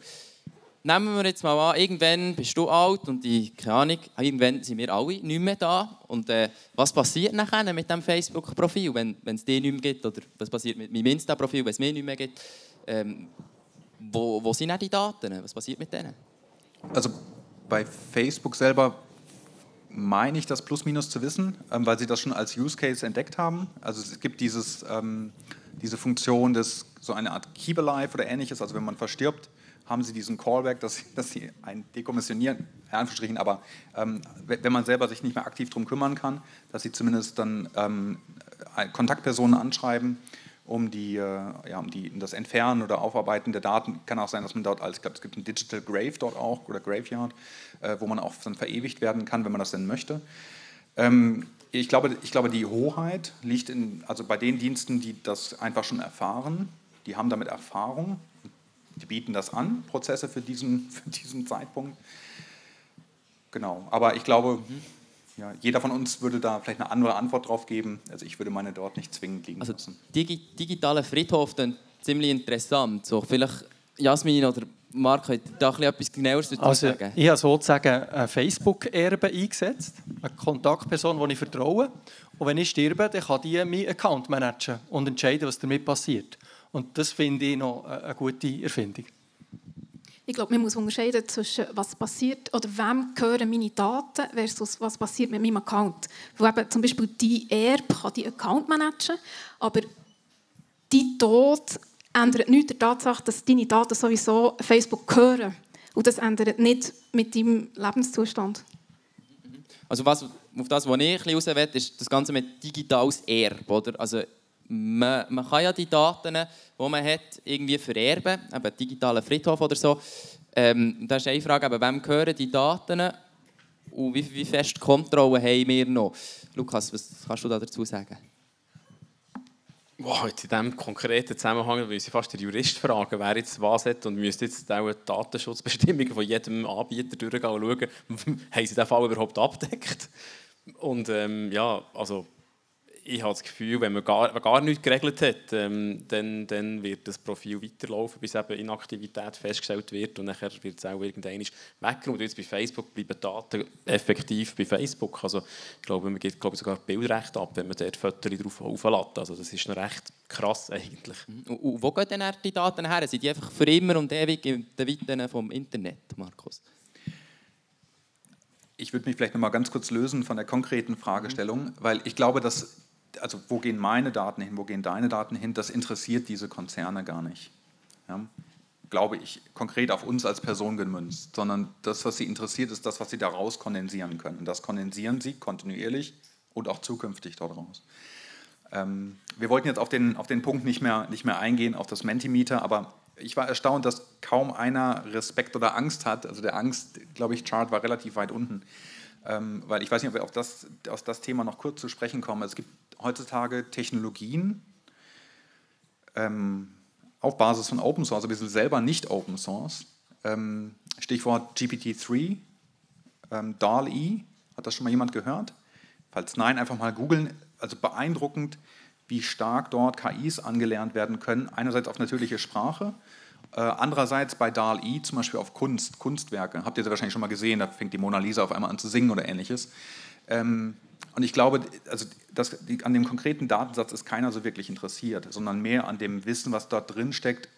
Nehmen wir jetzt mal an, irgendwann bist du alt und die, keine Ahnung, irgendwann sind wir alle nicht mehr da. Und äh, was passiert nachher mit dem Facebook-Profil, wenn, es die nicht mehr gibt? Oder was passiert mit meinem Insta-Profil, wenn es mir nicht mehr gibt? Ähm, wo, wo sind dann die Daten? Was passiert mit denen? Also bei Facebook selber meine ich, das plus-minus zu wissen, ähm, weil sie das schon als Use Case entdeckt haben. Also es gibt dieses, ähm, diese Funktion des, so eine Art Keep Alive oder ähnliches, also wenn man verstirbt, haben sie diesen Callback, dass, dass sie einen dekommissionieren, Anführungsstrichen, aber ähm, wenn man selber sich nicht mehr aktiv darum kümmern kann, dass sie zumindest dann ähm, Kontaktpersonen anschreiben um, die, äh, ja, um die, das Entfernen oder Aufarbeiten der Daten. Kann auch sein, dass man dort als, ich glaube, es gibt ein Digital Grave dort auch oder Graveyard, äh, wo man auch dann verewigt werden kann, wenn man das denn möchte. Ähm, ich, glaube, ich glaube, die Hoheit liegt in, also bei den Diensten, die das einfach schon erfahren. Die haben damit Erfahrung. Die bieten das an, Prozesse für diesen, für diesen Zeitpunkt. Genau, aber ich glaube, mhm ja, jeder von uns würde da vielleicht eine andere Antwort drauf geben. Also ich würde meine dort nicht zwingend liegen also lassen. Digi digitaler Friedhof dann ziemlich interessant. So, vielleicht Jasmin oder Marc, könnt ihr da etwas genaueres dazu also, sagen? Ich habe sozusagen ein Facebook-Erbe eingesetzt, eine Kontaktperson, die ich vertraue. Und wenn ich sterbe, dann kann die meinen Account managen und entscheiden, was damit passiert. Und das finde ich noch eine gute Erfindung. Ich glaube, man muss unterscheiden zwischen was passiert oder wem gehören meine Daten versus was passiert mit meinem Account. Weil eben zum Beispiel die Erb kann die Account managen, aber die Tod ändert nichts der Tatsache, dass deine Daten sowieso Facebook gehören. Und das ändert nicht mit deinem Lebenszustand. Also was, auf das, was ich ein bisschen ist das Ganze mit digitales Erbe. Oder? Also man, man kann ja die Daten, die man hat, irgendwie vererben, eben digitalen Friedhof oder so. Ähm, da ist eine Frage, eben, wem gehören die Daten und wie, wie fest Kontrolle haben wir noch? Lukas, was kannst du da dazu sagen? Wow, in diesem konkreten Zusammenhang würde ich fast den Jurist fragen, wer jetzt was hat und müsste jetzt auch die Datenschutzbestimmungen von jedem Anbieter durchgehen und schauen, haben sie den Fall überhaupt abdeckt? Und ähm, ja, also ich habe das Gefühl, wenn man gar, wenn gar nichts geregelt hat, ähm, dann, dann wird das Profil weiterlaufen, bis eben Inaktivität festgestellt wird und nachher wird es auch irgendwann weggeräumt. Und jetzt bei Facebook bleiben Daten effektiv bei Facebook. Also ich glaube, man gibt glaube ich, sogar Bildrecht ab, wenn man dort Fotos drauf auflädt. Also das ist noch recht krass eigentlich. Und, und wo gehen denn die Daten her? Sind die einfach für immer und ewig in den Weiten vom Internet, Markus? Ich würde mich vielleicht noch mal ganz kurz lösen von der konkreten Fragestellung, weil ich glaube, dass also wo gehen meine Daten hin, wo gehen deine Daten hin, das interessiert diese Konzerne gar nicht. Ja? Glaube ich, konkret auf uns als Person gemünzt, sondern das, was sie interessiert, ist das, was sie daraus kondensieren können. Und das kondensieren sie kontinuierlich und auch zukünftig daraus. Ähm, wir wollten jetzt auf den, auf den Punkt nicht mehr, nicht mehr eingehen, auf das Mentimeter, aber ich war erstaunt, dass kaum einer Respekt oder Angst hat. Also der Angst, glaube ich, Chart war relativ weit unten. Ähm, weil ich weiß nicht, ob wir auf das, auf das Thema noch kurz zu sprechen kommen. Es gibt heutzutage Technologien ähm, auf Basis von Open Source, aber wir sind selber nicht Open Source. Ähm, Stichwort GPT-3, ähm, DAL-E, hat das schon mal jemand gehört? Falls nein, einfach mal googeln. Also beeindruckend, wie stark dort KIs angelernt werden können. Einerseits auf natürliche Sprache, äh, andererseits bei DAL-E zum Beispiel auf Kunst, Kunstwerke. Habt ihr das wahrscheinlich schon mal gesehen, da fängt die Mona Lisa auf einmal an zu singen oder ähnliches. Ähm, und ich glaube, also das, die, an dem konkreten Datensatz ist keiner so wirklich interessiert, sondern mehr an dem Wissen, was dort drin steckt,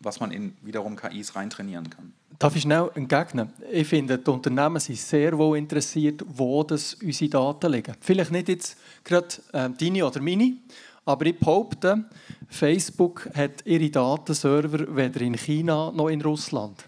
was man in wiederum KIs reintrainieren kann. Darf ich schnell entgegnen? Ich finde, die Unternehmen sind sehr wohl interessiert, wo das unsere Daten liegen. Vielleicht nicht jetzt gerade äh, deine oder meine, aber ich behaupte, Facebook hat ihre Datenserver weder in China noch in Russland.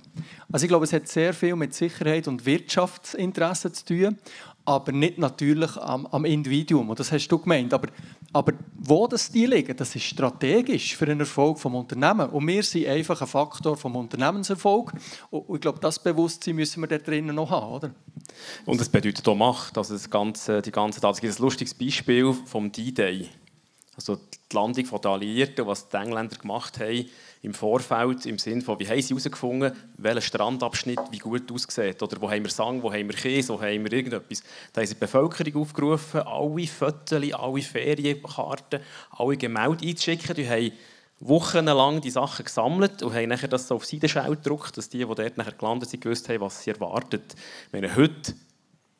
Also ich glaube, es hat sehr viel mit Sicherheit und Wirtschaftsinteressen zu tun aber nicht natürlich am, am Individuum. Und das hast du gemeint. Aber, aber wo das die liegen, das ist strategisch für den Erfolg des Unternehmens. Und wir sind einfach ein Faktor des Unternehmenserfolgs. Und ich glaube, das Bewusstsein müssen wir da drinnen noch haben. Oder? Und das bedeutet auch Macht. Also das ganze, die ganze Es gibt ein lustiges Beispiel vom D-Day. Also die Landung der Alliierten, was die Engländer gemacht haben, im Vorfeld im Sinne von, wie haben sie herausgefunden, welcher Strandabschnitt wie gut aussieht oder wo haben wir Sang, wo haben wir Käse, wo haben wir irgendetwas. Da haben sie die Bevölkerung aufgerufen, alle Fotos, alle Ferienkarten, alle Gemälde einzuschicken. Die haben wochenlang die Sachen gesammelt und haben das so auf Seidenschau gedruckt, dass die, die dort nachher gelandet sind, gewusst haben, was sie erwartet. Meine, heute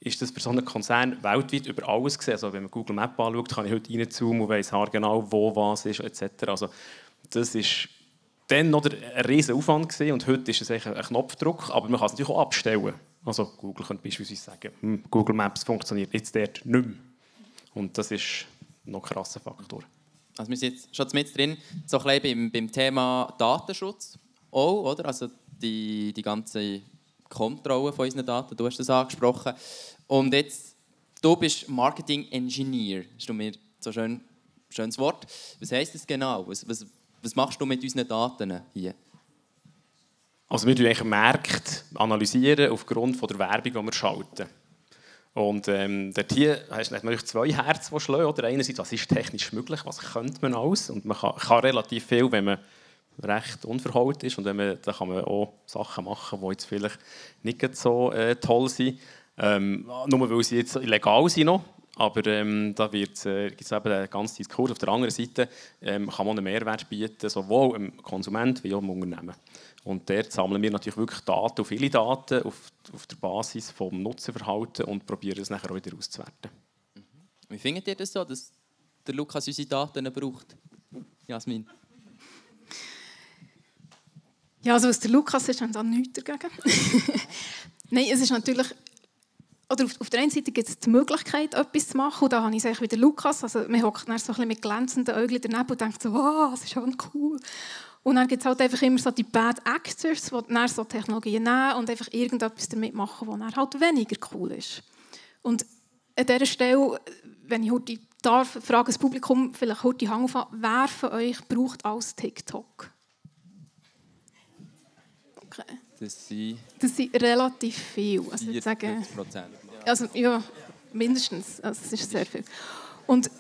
ist das für so einen Konzern weltweit über alles gesehen. Also wenn man Google Maps anschaut, kann ich heute reinzoomen und weiss genau, wo was ist, etc. Also das ist dann noch ein riesen Aufwand und heute ist es ein Knopfdruck, aber man kann es natürlich auch abstellen. Also Google könnte beispielsweise sagen, hm, Google Maps funktioniert jetzt dort nicht mehr. Und das ist noch ein krasser Faktor. Also wir sind jetzt schon mit drin, so ein beim, beim Thema Datenschutz auch, oder? Also die, die ganze Kontrolle von unseren Daten, du hast das angesprochen. Und jetzt, du bist Marketing Engineer, ist mir so schön schönes Wort. Was heisst das genau? Was, was, was machst du mit unseren Daten hier? Also wir analysieren Märkte analysieren aufgrund der Werbung, die wir schalten. Und ähm, dort hier hast du zwei Herzen, die schlagen. Oder einerseits, was ist technisch möglich, was könnte man alles? Und man kann, kann relativ viel, wenn man recht unverholt ist. Und wenn man, dann kann man auch Sachen machen, die jetzt vielleicht nicht so äh, toll sind. Ähm, nur weil sie jetzt illegal sind noch. Aber ähm, da wird, äh, gibt es eben einen ganzen Diskurs. Auf der anderen Seite ähm, kann man einen Mehrwert bieten, sowohl dem Konsument wie auch dem Unternehmen. Und dort sammeln wir natürlich wirklich Daten, viele Daten auf, auf der Basis des Nutzerverhalten und probieren es nachher auch wieder auszuwerten. Mhm. Wie findet ihr das so, dass der Lukas unsere Daten braucht? Jasmin? Ja, also was der Lukas ist, haben da nichts dagegen. Nein, es ist natürlich oder auf, auf, der einen Seite gibt es die Möglichkeit, etwas zu machen. Und da habe ich es wieder Lukas. Also, man hockt so mit glänzenden Augen daneben und denkt so, wow, das ist schon cool. Und dann gibt es halt einfach immer so die Bad Actors, die dann so Technologien nehmen und einfach irgendetwas damit machen, was dann halt weniger cool ist. Und an dieser Stelle, wenn ich heute darf, frage das Publikum vielleicht heute die Hand auf, wer von euch braucht alles TikTok? Okay. Das sind, das sind relativ viel. Also ich sage, also, ja, mindestens. Also, das ist sehr viel. Und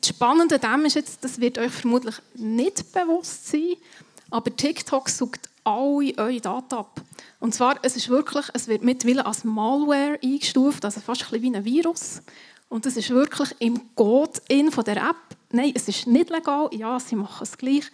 das Spannende an dem ist jetzt, das wird euch vermutlich nicht bewusst sein, aber TikTok sucht alle eure Daten ab. Und zwar, es ist wirklich, es wird mittlerweile als Malware eingestuft, also fast ein bisschen wie ein Virus. Und das ist wirklich im Code in von der App. Nein, es ist nicht legal. Ja, sie machen es gleich.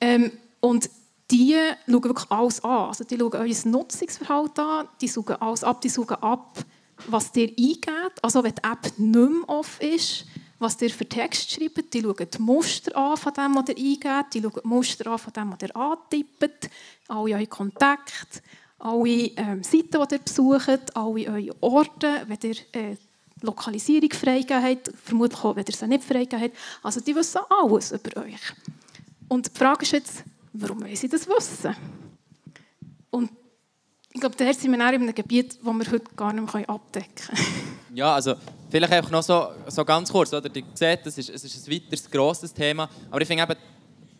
Ähm, und die schauen wirklich alles an. Also die schauen euer Nutzungsverhalten an, die suchen alles ab, die suchen ab, was ihr eingebt. Also wenn die App nicht mehr off ist, was ihr für Text schreibt, die schauen die Muster an von dem, was ihr eingebt, die schauen die Muster an von dem, was ihr antippt, alle eure Kontakte, alle ähm, Seiten, die ihr besucht, alle eure Orte, wenn ihr äh, Lokalisierung freigegeben habt, vermutlich auch, wenn ihr sie nicht freigegeben habt. Also die wissen alles über euch. Und die Frage ist jetzt, warum wollen sie das wissen? Und ich glaube, da sind wir in einem Gebiet, das wir heute gar nicht mehr abdecken können. Ja, also vielleicht einfach noch so, so ganz kurz. Oder? Ihr seht, das ist, es ist ein weiteres grosses Thema. Aber ich finde eben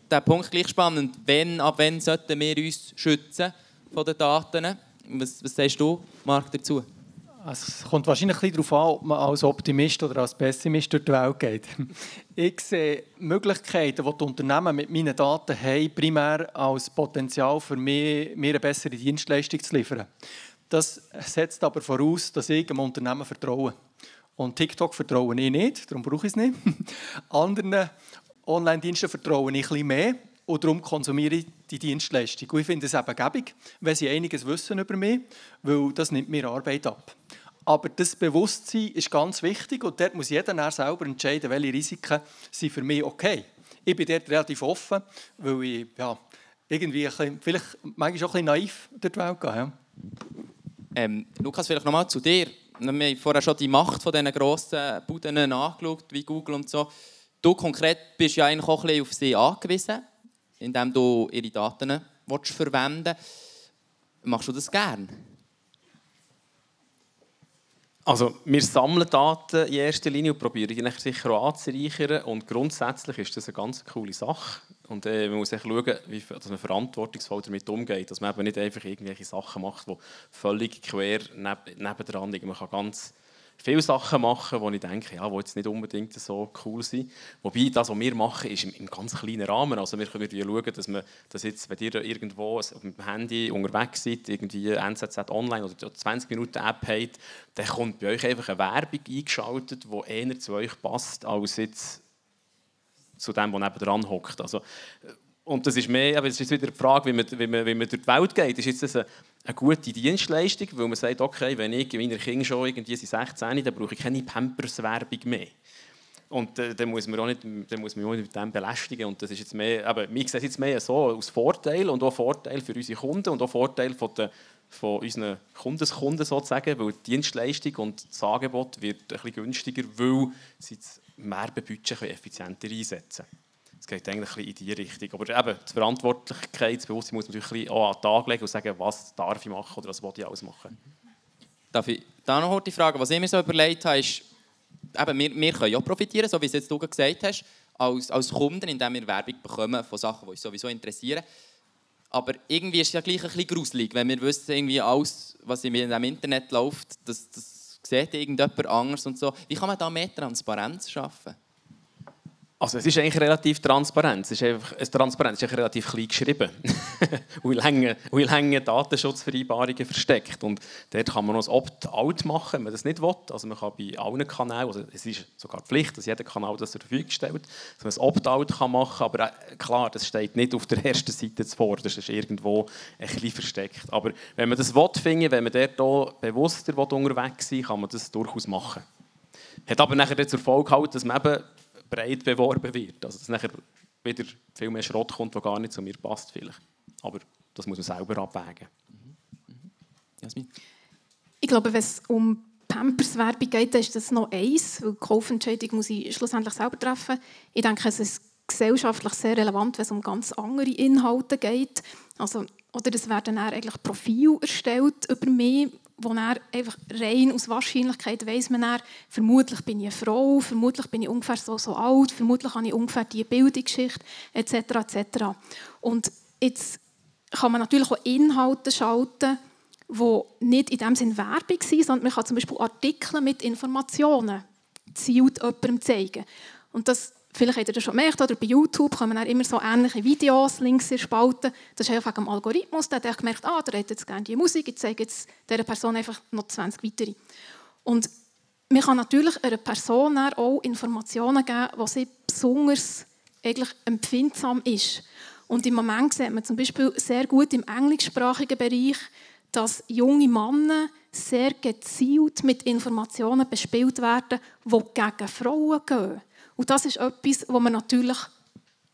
den Punkt gleich spannend. Wenn, ab wann sollten wir uns schützen von den Daten? Was, was sagst du, Marc, dazu? Es kommt wahrscheinlich ein bisschen darauf an, ob man als Optimist oder als Pessimist durch die Welt geht. Ich sehe Möglichkeiten, die die Unternehmen mit meinen Daten haben, primär als Potenzial für mich, mir eine bessere Dienstleistung zu liefern. Das setzt aber voraus, dass ich einem Unternehmen vertraue. Und TikTok vertraue ich nicht, darum brauche ich es nicht. Anderen Online-Diensten vertraue ich ein bisschen mehr und darum konsumiere ich die Dienstleistung. Und ich finde es eben gäbig, wenn sie einiges wissen über mich, weil das nimmt mir Arbeit ab. Aber das Bewusstsein ist ganz wichtig und dort muss jeder dann selber entscheiden, welche Risiken sind für mich okay. Ich bin dort relativ offen, weil ich ja, irgendwie bisschen, vielleicht manchmal auch ein naiv durch die Welt gehe. Ja. Ähm, Lukas, vielleicht nochmal zu dir. Wir haben vorher schon die Macht von diesen grossen Buden angeschaut, wie Google und so. Du konkret bist ja eigentlich auch ein bisschen auf sie angewiesen, indem du ihre Daten verwenden willst. Machst du das gerne? Also wir sammeln Daten in erster Linie und probieren die sicher auch anzureichern. Und grundsätzlich ist das eine ganz coole Sache. Und äh, man muss schauen, wie, dass man verantwortungsvoll damit umgeht. Dass man eben nicht einfach irgendwelche Sachen macht, die völlig quer neb nebendran liegen. Man kann ganz viele Sachen machen, wo ich denke, ja, die jetzt nicht unbedingt so cool sind. Wobei, das, was wir machen, ist im, im ganz kleinen Rahmen. Also wir können schauen, dass man, dass jetzt, wenn ihr irgendwo auf dem Handy unterwegs seid, irgendwie NZZ Online oder 20 Minuten App habt, dann kommt bei euch einfach eine Werbung eingeschaltet, die eher zu euch passt, als jetzt zu dem, der nebenan hockt. Also, und das ist mehr, aber es ist wieder die Frage, wie man, wie man, wie man durch die Welt geht. Ist jetzt das eine, eine gute Dienstleistung, weil man sagt, okay, wenn ich meine Kinder schon irgendwie sind 16, dann brauche ich keine Pampers-Werbung mehr. Und äh, dann muss man man auch nicht mit dem belästigen. Und das ist jetzt mehr, aber wir sehen es jetzt mehr so als Vorteil und auch Vorteil für unsere Kunden und auch Vorteil von, den, von unseren Kundeskunden sozusagen, weil die Dienstleistung und das Angebot wird ein bisschen günstiger, weil sie das Werbebudget effizienter einsetzen können es geht eigentlich ein in diese Richtung. Aber eben, das Verantwortlichkeitsbewusstsein muss man natürlich auch an den Tag legen und sagen, was darf ich machen oder was will ich alles machen. Darf ich da noch die Frage, was ich mir so überlegt habe, ist, eben, wir, wir können ja profitieren, so wie es jetzt du gesagt hast, als, als Kunden, indem wir Werbung bekommen von Sachen, die uns sowieso interessieren. Aber irgendwie ist es ja gleich ein bisschen gruselig, wenn wir wissen, irgendwie alles, was in dem Internet läuft, das, das sieht irgendjemand anders und so. Wie kann man da mehr Transparenz schaffen? Also es ist eigentlich relativ transparent. Es ist einfach, es transparent ist relativ klein geschrieben. und lange, lange Datenschutzvereinbarungen versteckt. Und dort kann man noch ein Opt-out machen, wenn man das nicht will. Also man kann bei allen Kanälen, also es ist sogar Pflicht, dass jeder Kanal das zur Verfügung stellt, dass man ein Opt-out kann machen Aber äh, klar, das steht nicht auf der ersten Seite zuvor. Das ist irgendwo ein bisschen versteckt. Aber wenn man das will, finden, wenn man dort bewusster unterwegs sein kann man das durchaus machen. Hat aber nachher zur Folge halt, dass man eben breit beworben wird. Also dass nachher wieder viel mehr Schrott kommt, der gar nicht zu mir passt vielleicht. Aber das muss man selber abwägen. Jasmin? Ich glaube, wenn es um Pampers-Werbung geht, ist das noch eins, weil die Kaufentscheidung muss ich schlussendlich selber treffen. Ich denke, es ist gesellschaftlich sehr relevant, wenn es um ganz andere Inhalte geht. Also, oder es werden dann eigentlich Profile erstellt über mich, wo er einfach rein aus Wahrscheinlichkeit weiß man dann, vermutlich bin ich eine Frau, vermutlich bin ich ungefähr so, so alt, vermutlich habe ich ungefähr diese Bildungsgeschichte etc. etc. Und jetzt kann man natürlich auch Inhalte schalten, die nicht in dem Sinne Werbung sind, sondern man kann zum Beispiel Artikel mit Informationen zielt jemandem zeigen. Und das vielleicht habt ihr das schon gemerkt, oder bei YouTube kommen dann immer so ähnliche Videos links in der Spalte. Das ist einfach am Algorithmus. Der hat gemerkt, ah, der hätte jetzt gerne die Musik, ich zeige jetzt dieser Person einfach noch 20 weitere. Und man kann natürlich einer Person auch Informationen geben, die sie besonders eigentlich empfindsam ist. Und im Moment sieht man zum Beispiel sehr gut im englischsprachigen Bereich, dass junge Männer sehr gezielt mit Informationen bespielt werden, die gegen Frauen gehen. Und das ist etwas, wo man natürlich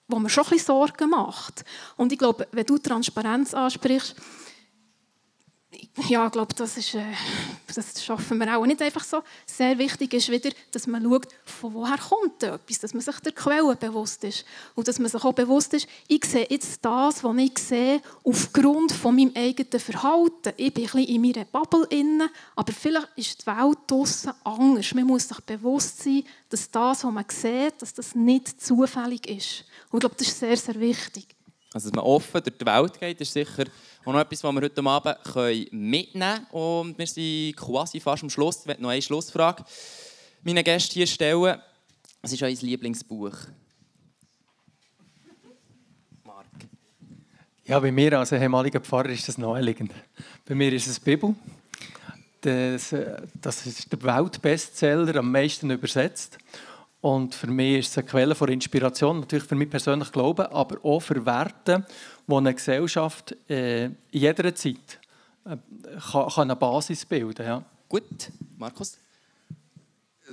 wo man schon ein bisschen Sorgen macht. Und ich glaube, wenn du Transparenz ansprichst, ja, ich glaube, das, ist, äh, das schaffen wir auch nicht einfach so. Sehr wichtig ist wieder, dass man schaut, von woher kommt etwas, dass man sich der Quelle bewusst ist und dass man sich auch bewusst ist, ich sehe jetzt das, was ich sehe, aufgrund von meinem eigenen Verhalten. Ich bin ein bisschen in meiner Bubble inne, aber vielleicht ist die Welt draußen anders. Man muss sich bewusst sein, dass das, was man sieht, dass das nicht zufällig ist. Und ich glaube, das ist sehr, sehr wichtig. Also, dass man offen durch die Welt geht, ist sicher auch noch etwas, was wir heute Abend mitnehmen können. Und wir sind quasi fast am Schluss. Ich möchte noch eine Schlussfrage meinen Gästen hier stellen. Was ist euer Lieblingsbuch? Marc. Ja, bei mir als ehemaliger Pfarrer ist das naheliegend. Bei mir ist es die Bibel. Das, äh, das ist der Weltbestseller, am meisten übersetzt. Und für mich ist es eine Quelle von Inspiration, natürlich für mich persönlich Glauben, aber auch für Werte, wo eine Gesellschaft äh, in jeder Zeit äh, kann, kann eine Basis bilden ja. Gut, Markus?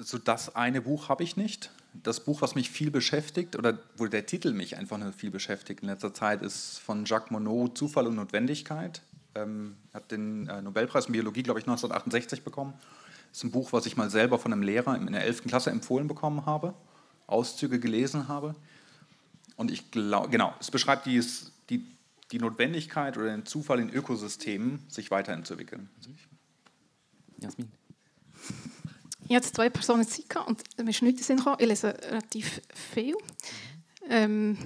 So das eine Buch habe ich nicht. Das Buch, was mich viel beschäftigt, oder wo der Titel mich einfach nur viel beschäftigt in letzter Zeit, ist von Jacques Monod, Zufall und Notwendigkeit. Ähm, hat den äh, Nobelpreis in Biologie, glaube ich, 1968 bekommen. Das ist ein Buch, was ich mal selber von einem Lehrer in der 11. Klasse empfohlen bekommen habe, Auszüge gelesen habe. Und ich glaube, genau, es beschreibt die, die, die Notwendigkeit oder den Zufall in Ökosystemen, sich weiterzuentwickeln. Jasmin. Ich hatte zwei Personen Zeit gehabt und mir ist nichts in Ich lese relativ viel. Ähm,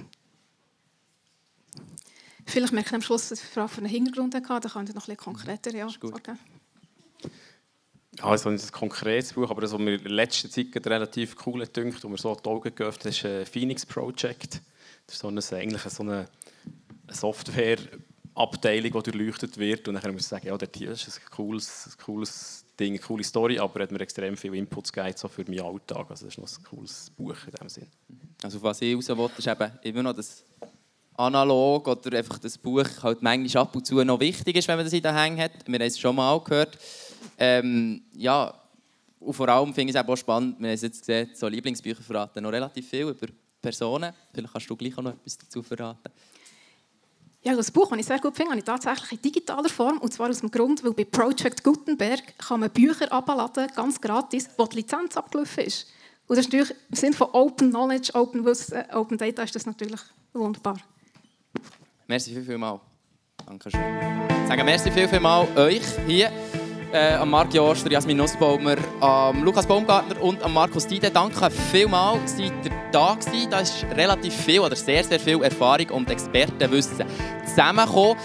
vielleicht merke ich am Schluss, dass ich Frage für einen Hintergrund hatte. Da kann ich noch ein bisschen konkreter ja, sagen. Ja, also nicht ein konkretes Buch, aber das, was mir in letzter Zeit relativ cool dünkt, wo mir so die Augen geöffnet ist ein Phoenix Project. Das ist so eine, eigentlich so eine Software-Abteilung, die durchleuchtet wird. Und dann muss ich sagen, ja, das ist ein cooles, ein cooles Ding, eine coole Story, aber hat mir extrem viel Inputs gegeben so für meinen Alltag. Also das ist noch ein cooles Buch in dem Sinn. Also was ich raus will, ist eben immer noch das analog oder einfach das Buch halt manchmal ab und zu noch wichtig ist, wenn man das in den Hängen hat. Wir haben es schon mal gehört. Ähm, ja, und vor allem finde ich es auch spannend, wir haben jetzt gesehen, so Lieblingsbücher verraten noch relativ viel über Personen. Vielleicht kannst du gleich auch noch etwas dazu verraten. Ja, das Buch, das ich sehr gut finde, habe ich tatsächlich in digitaler Form. Und zwar aus dem Grund, weil bei Project Gutenberg kann man Bücher abladen, ganz gratis, wo die Lizenz abgelaufen ist. Und das ist natürlich im Sinne von Open Knowledge, Open Wissen, Open Data ist das natürlich wunderbar. Merci viel, viel mal. Dankeschön. Ich sage merci viel, viel mal euch hier äh, an Marc Joster, Jasmin Nussbaumer, an Lukas Baumgartner und an Markus Dide. Danke vielmals, seid ihr da gewesen. Da ist relativ viel oder sehr, sehr viel Erfahrung und Expertenwissen zusammengekommen.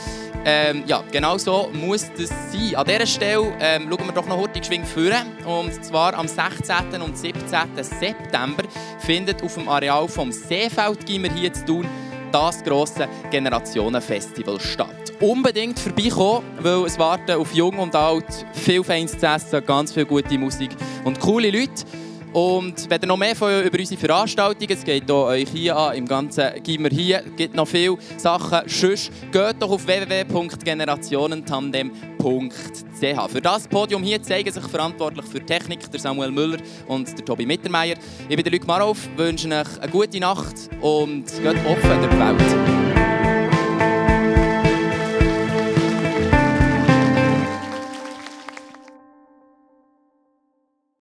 Ähm, ja, genau so muss das sein. An dieser Stelle ähm, schauen wir doch noch heute geschwind führen. Und zwar am 16. und 17. September findet auf dem Areal vom Seefeld-Gimmer hier zu tun das grosse Generationenfestival statt. Unbedingt vorbeikommen, weil es warten auf Jung und Alt viel Feins zu essen, ganz viel gute Musik und coole Leute. Und wenn ihr noch mehr von über unsere Veranstaltungen, es geht auch euch hier an, im ganzen Gimmer hier, gibt noch viele Sachen. Sonst geht doch auf www.generationentandem.ch. Für das Podium hier zeigen sich verantwortlich für Technik der Samuel Müller und der Tobi Mittermeier. Ich bin der Luc Marov, wünsche euch eine gute Nacht und geht offen durch die Welt.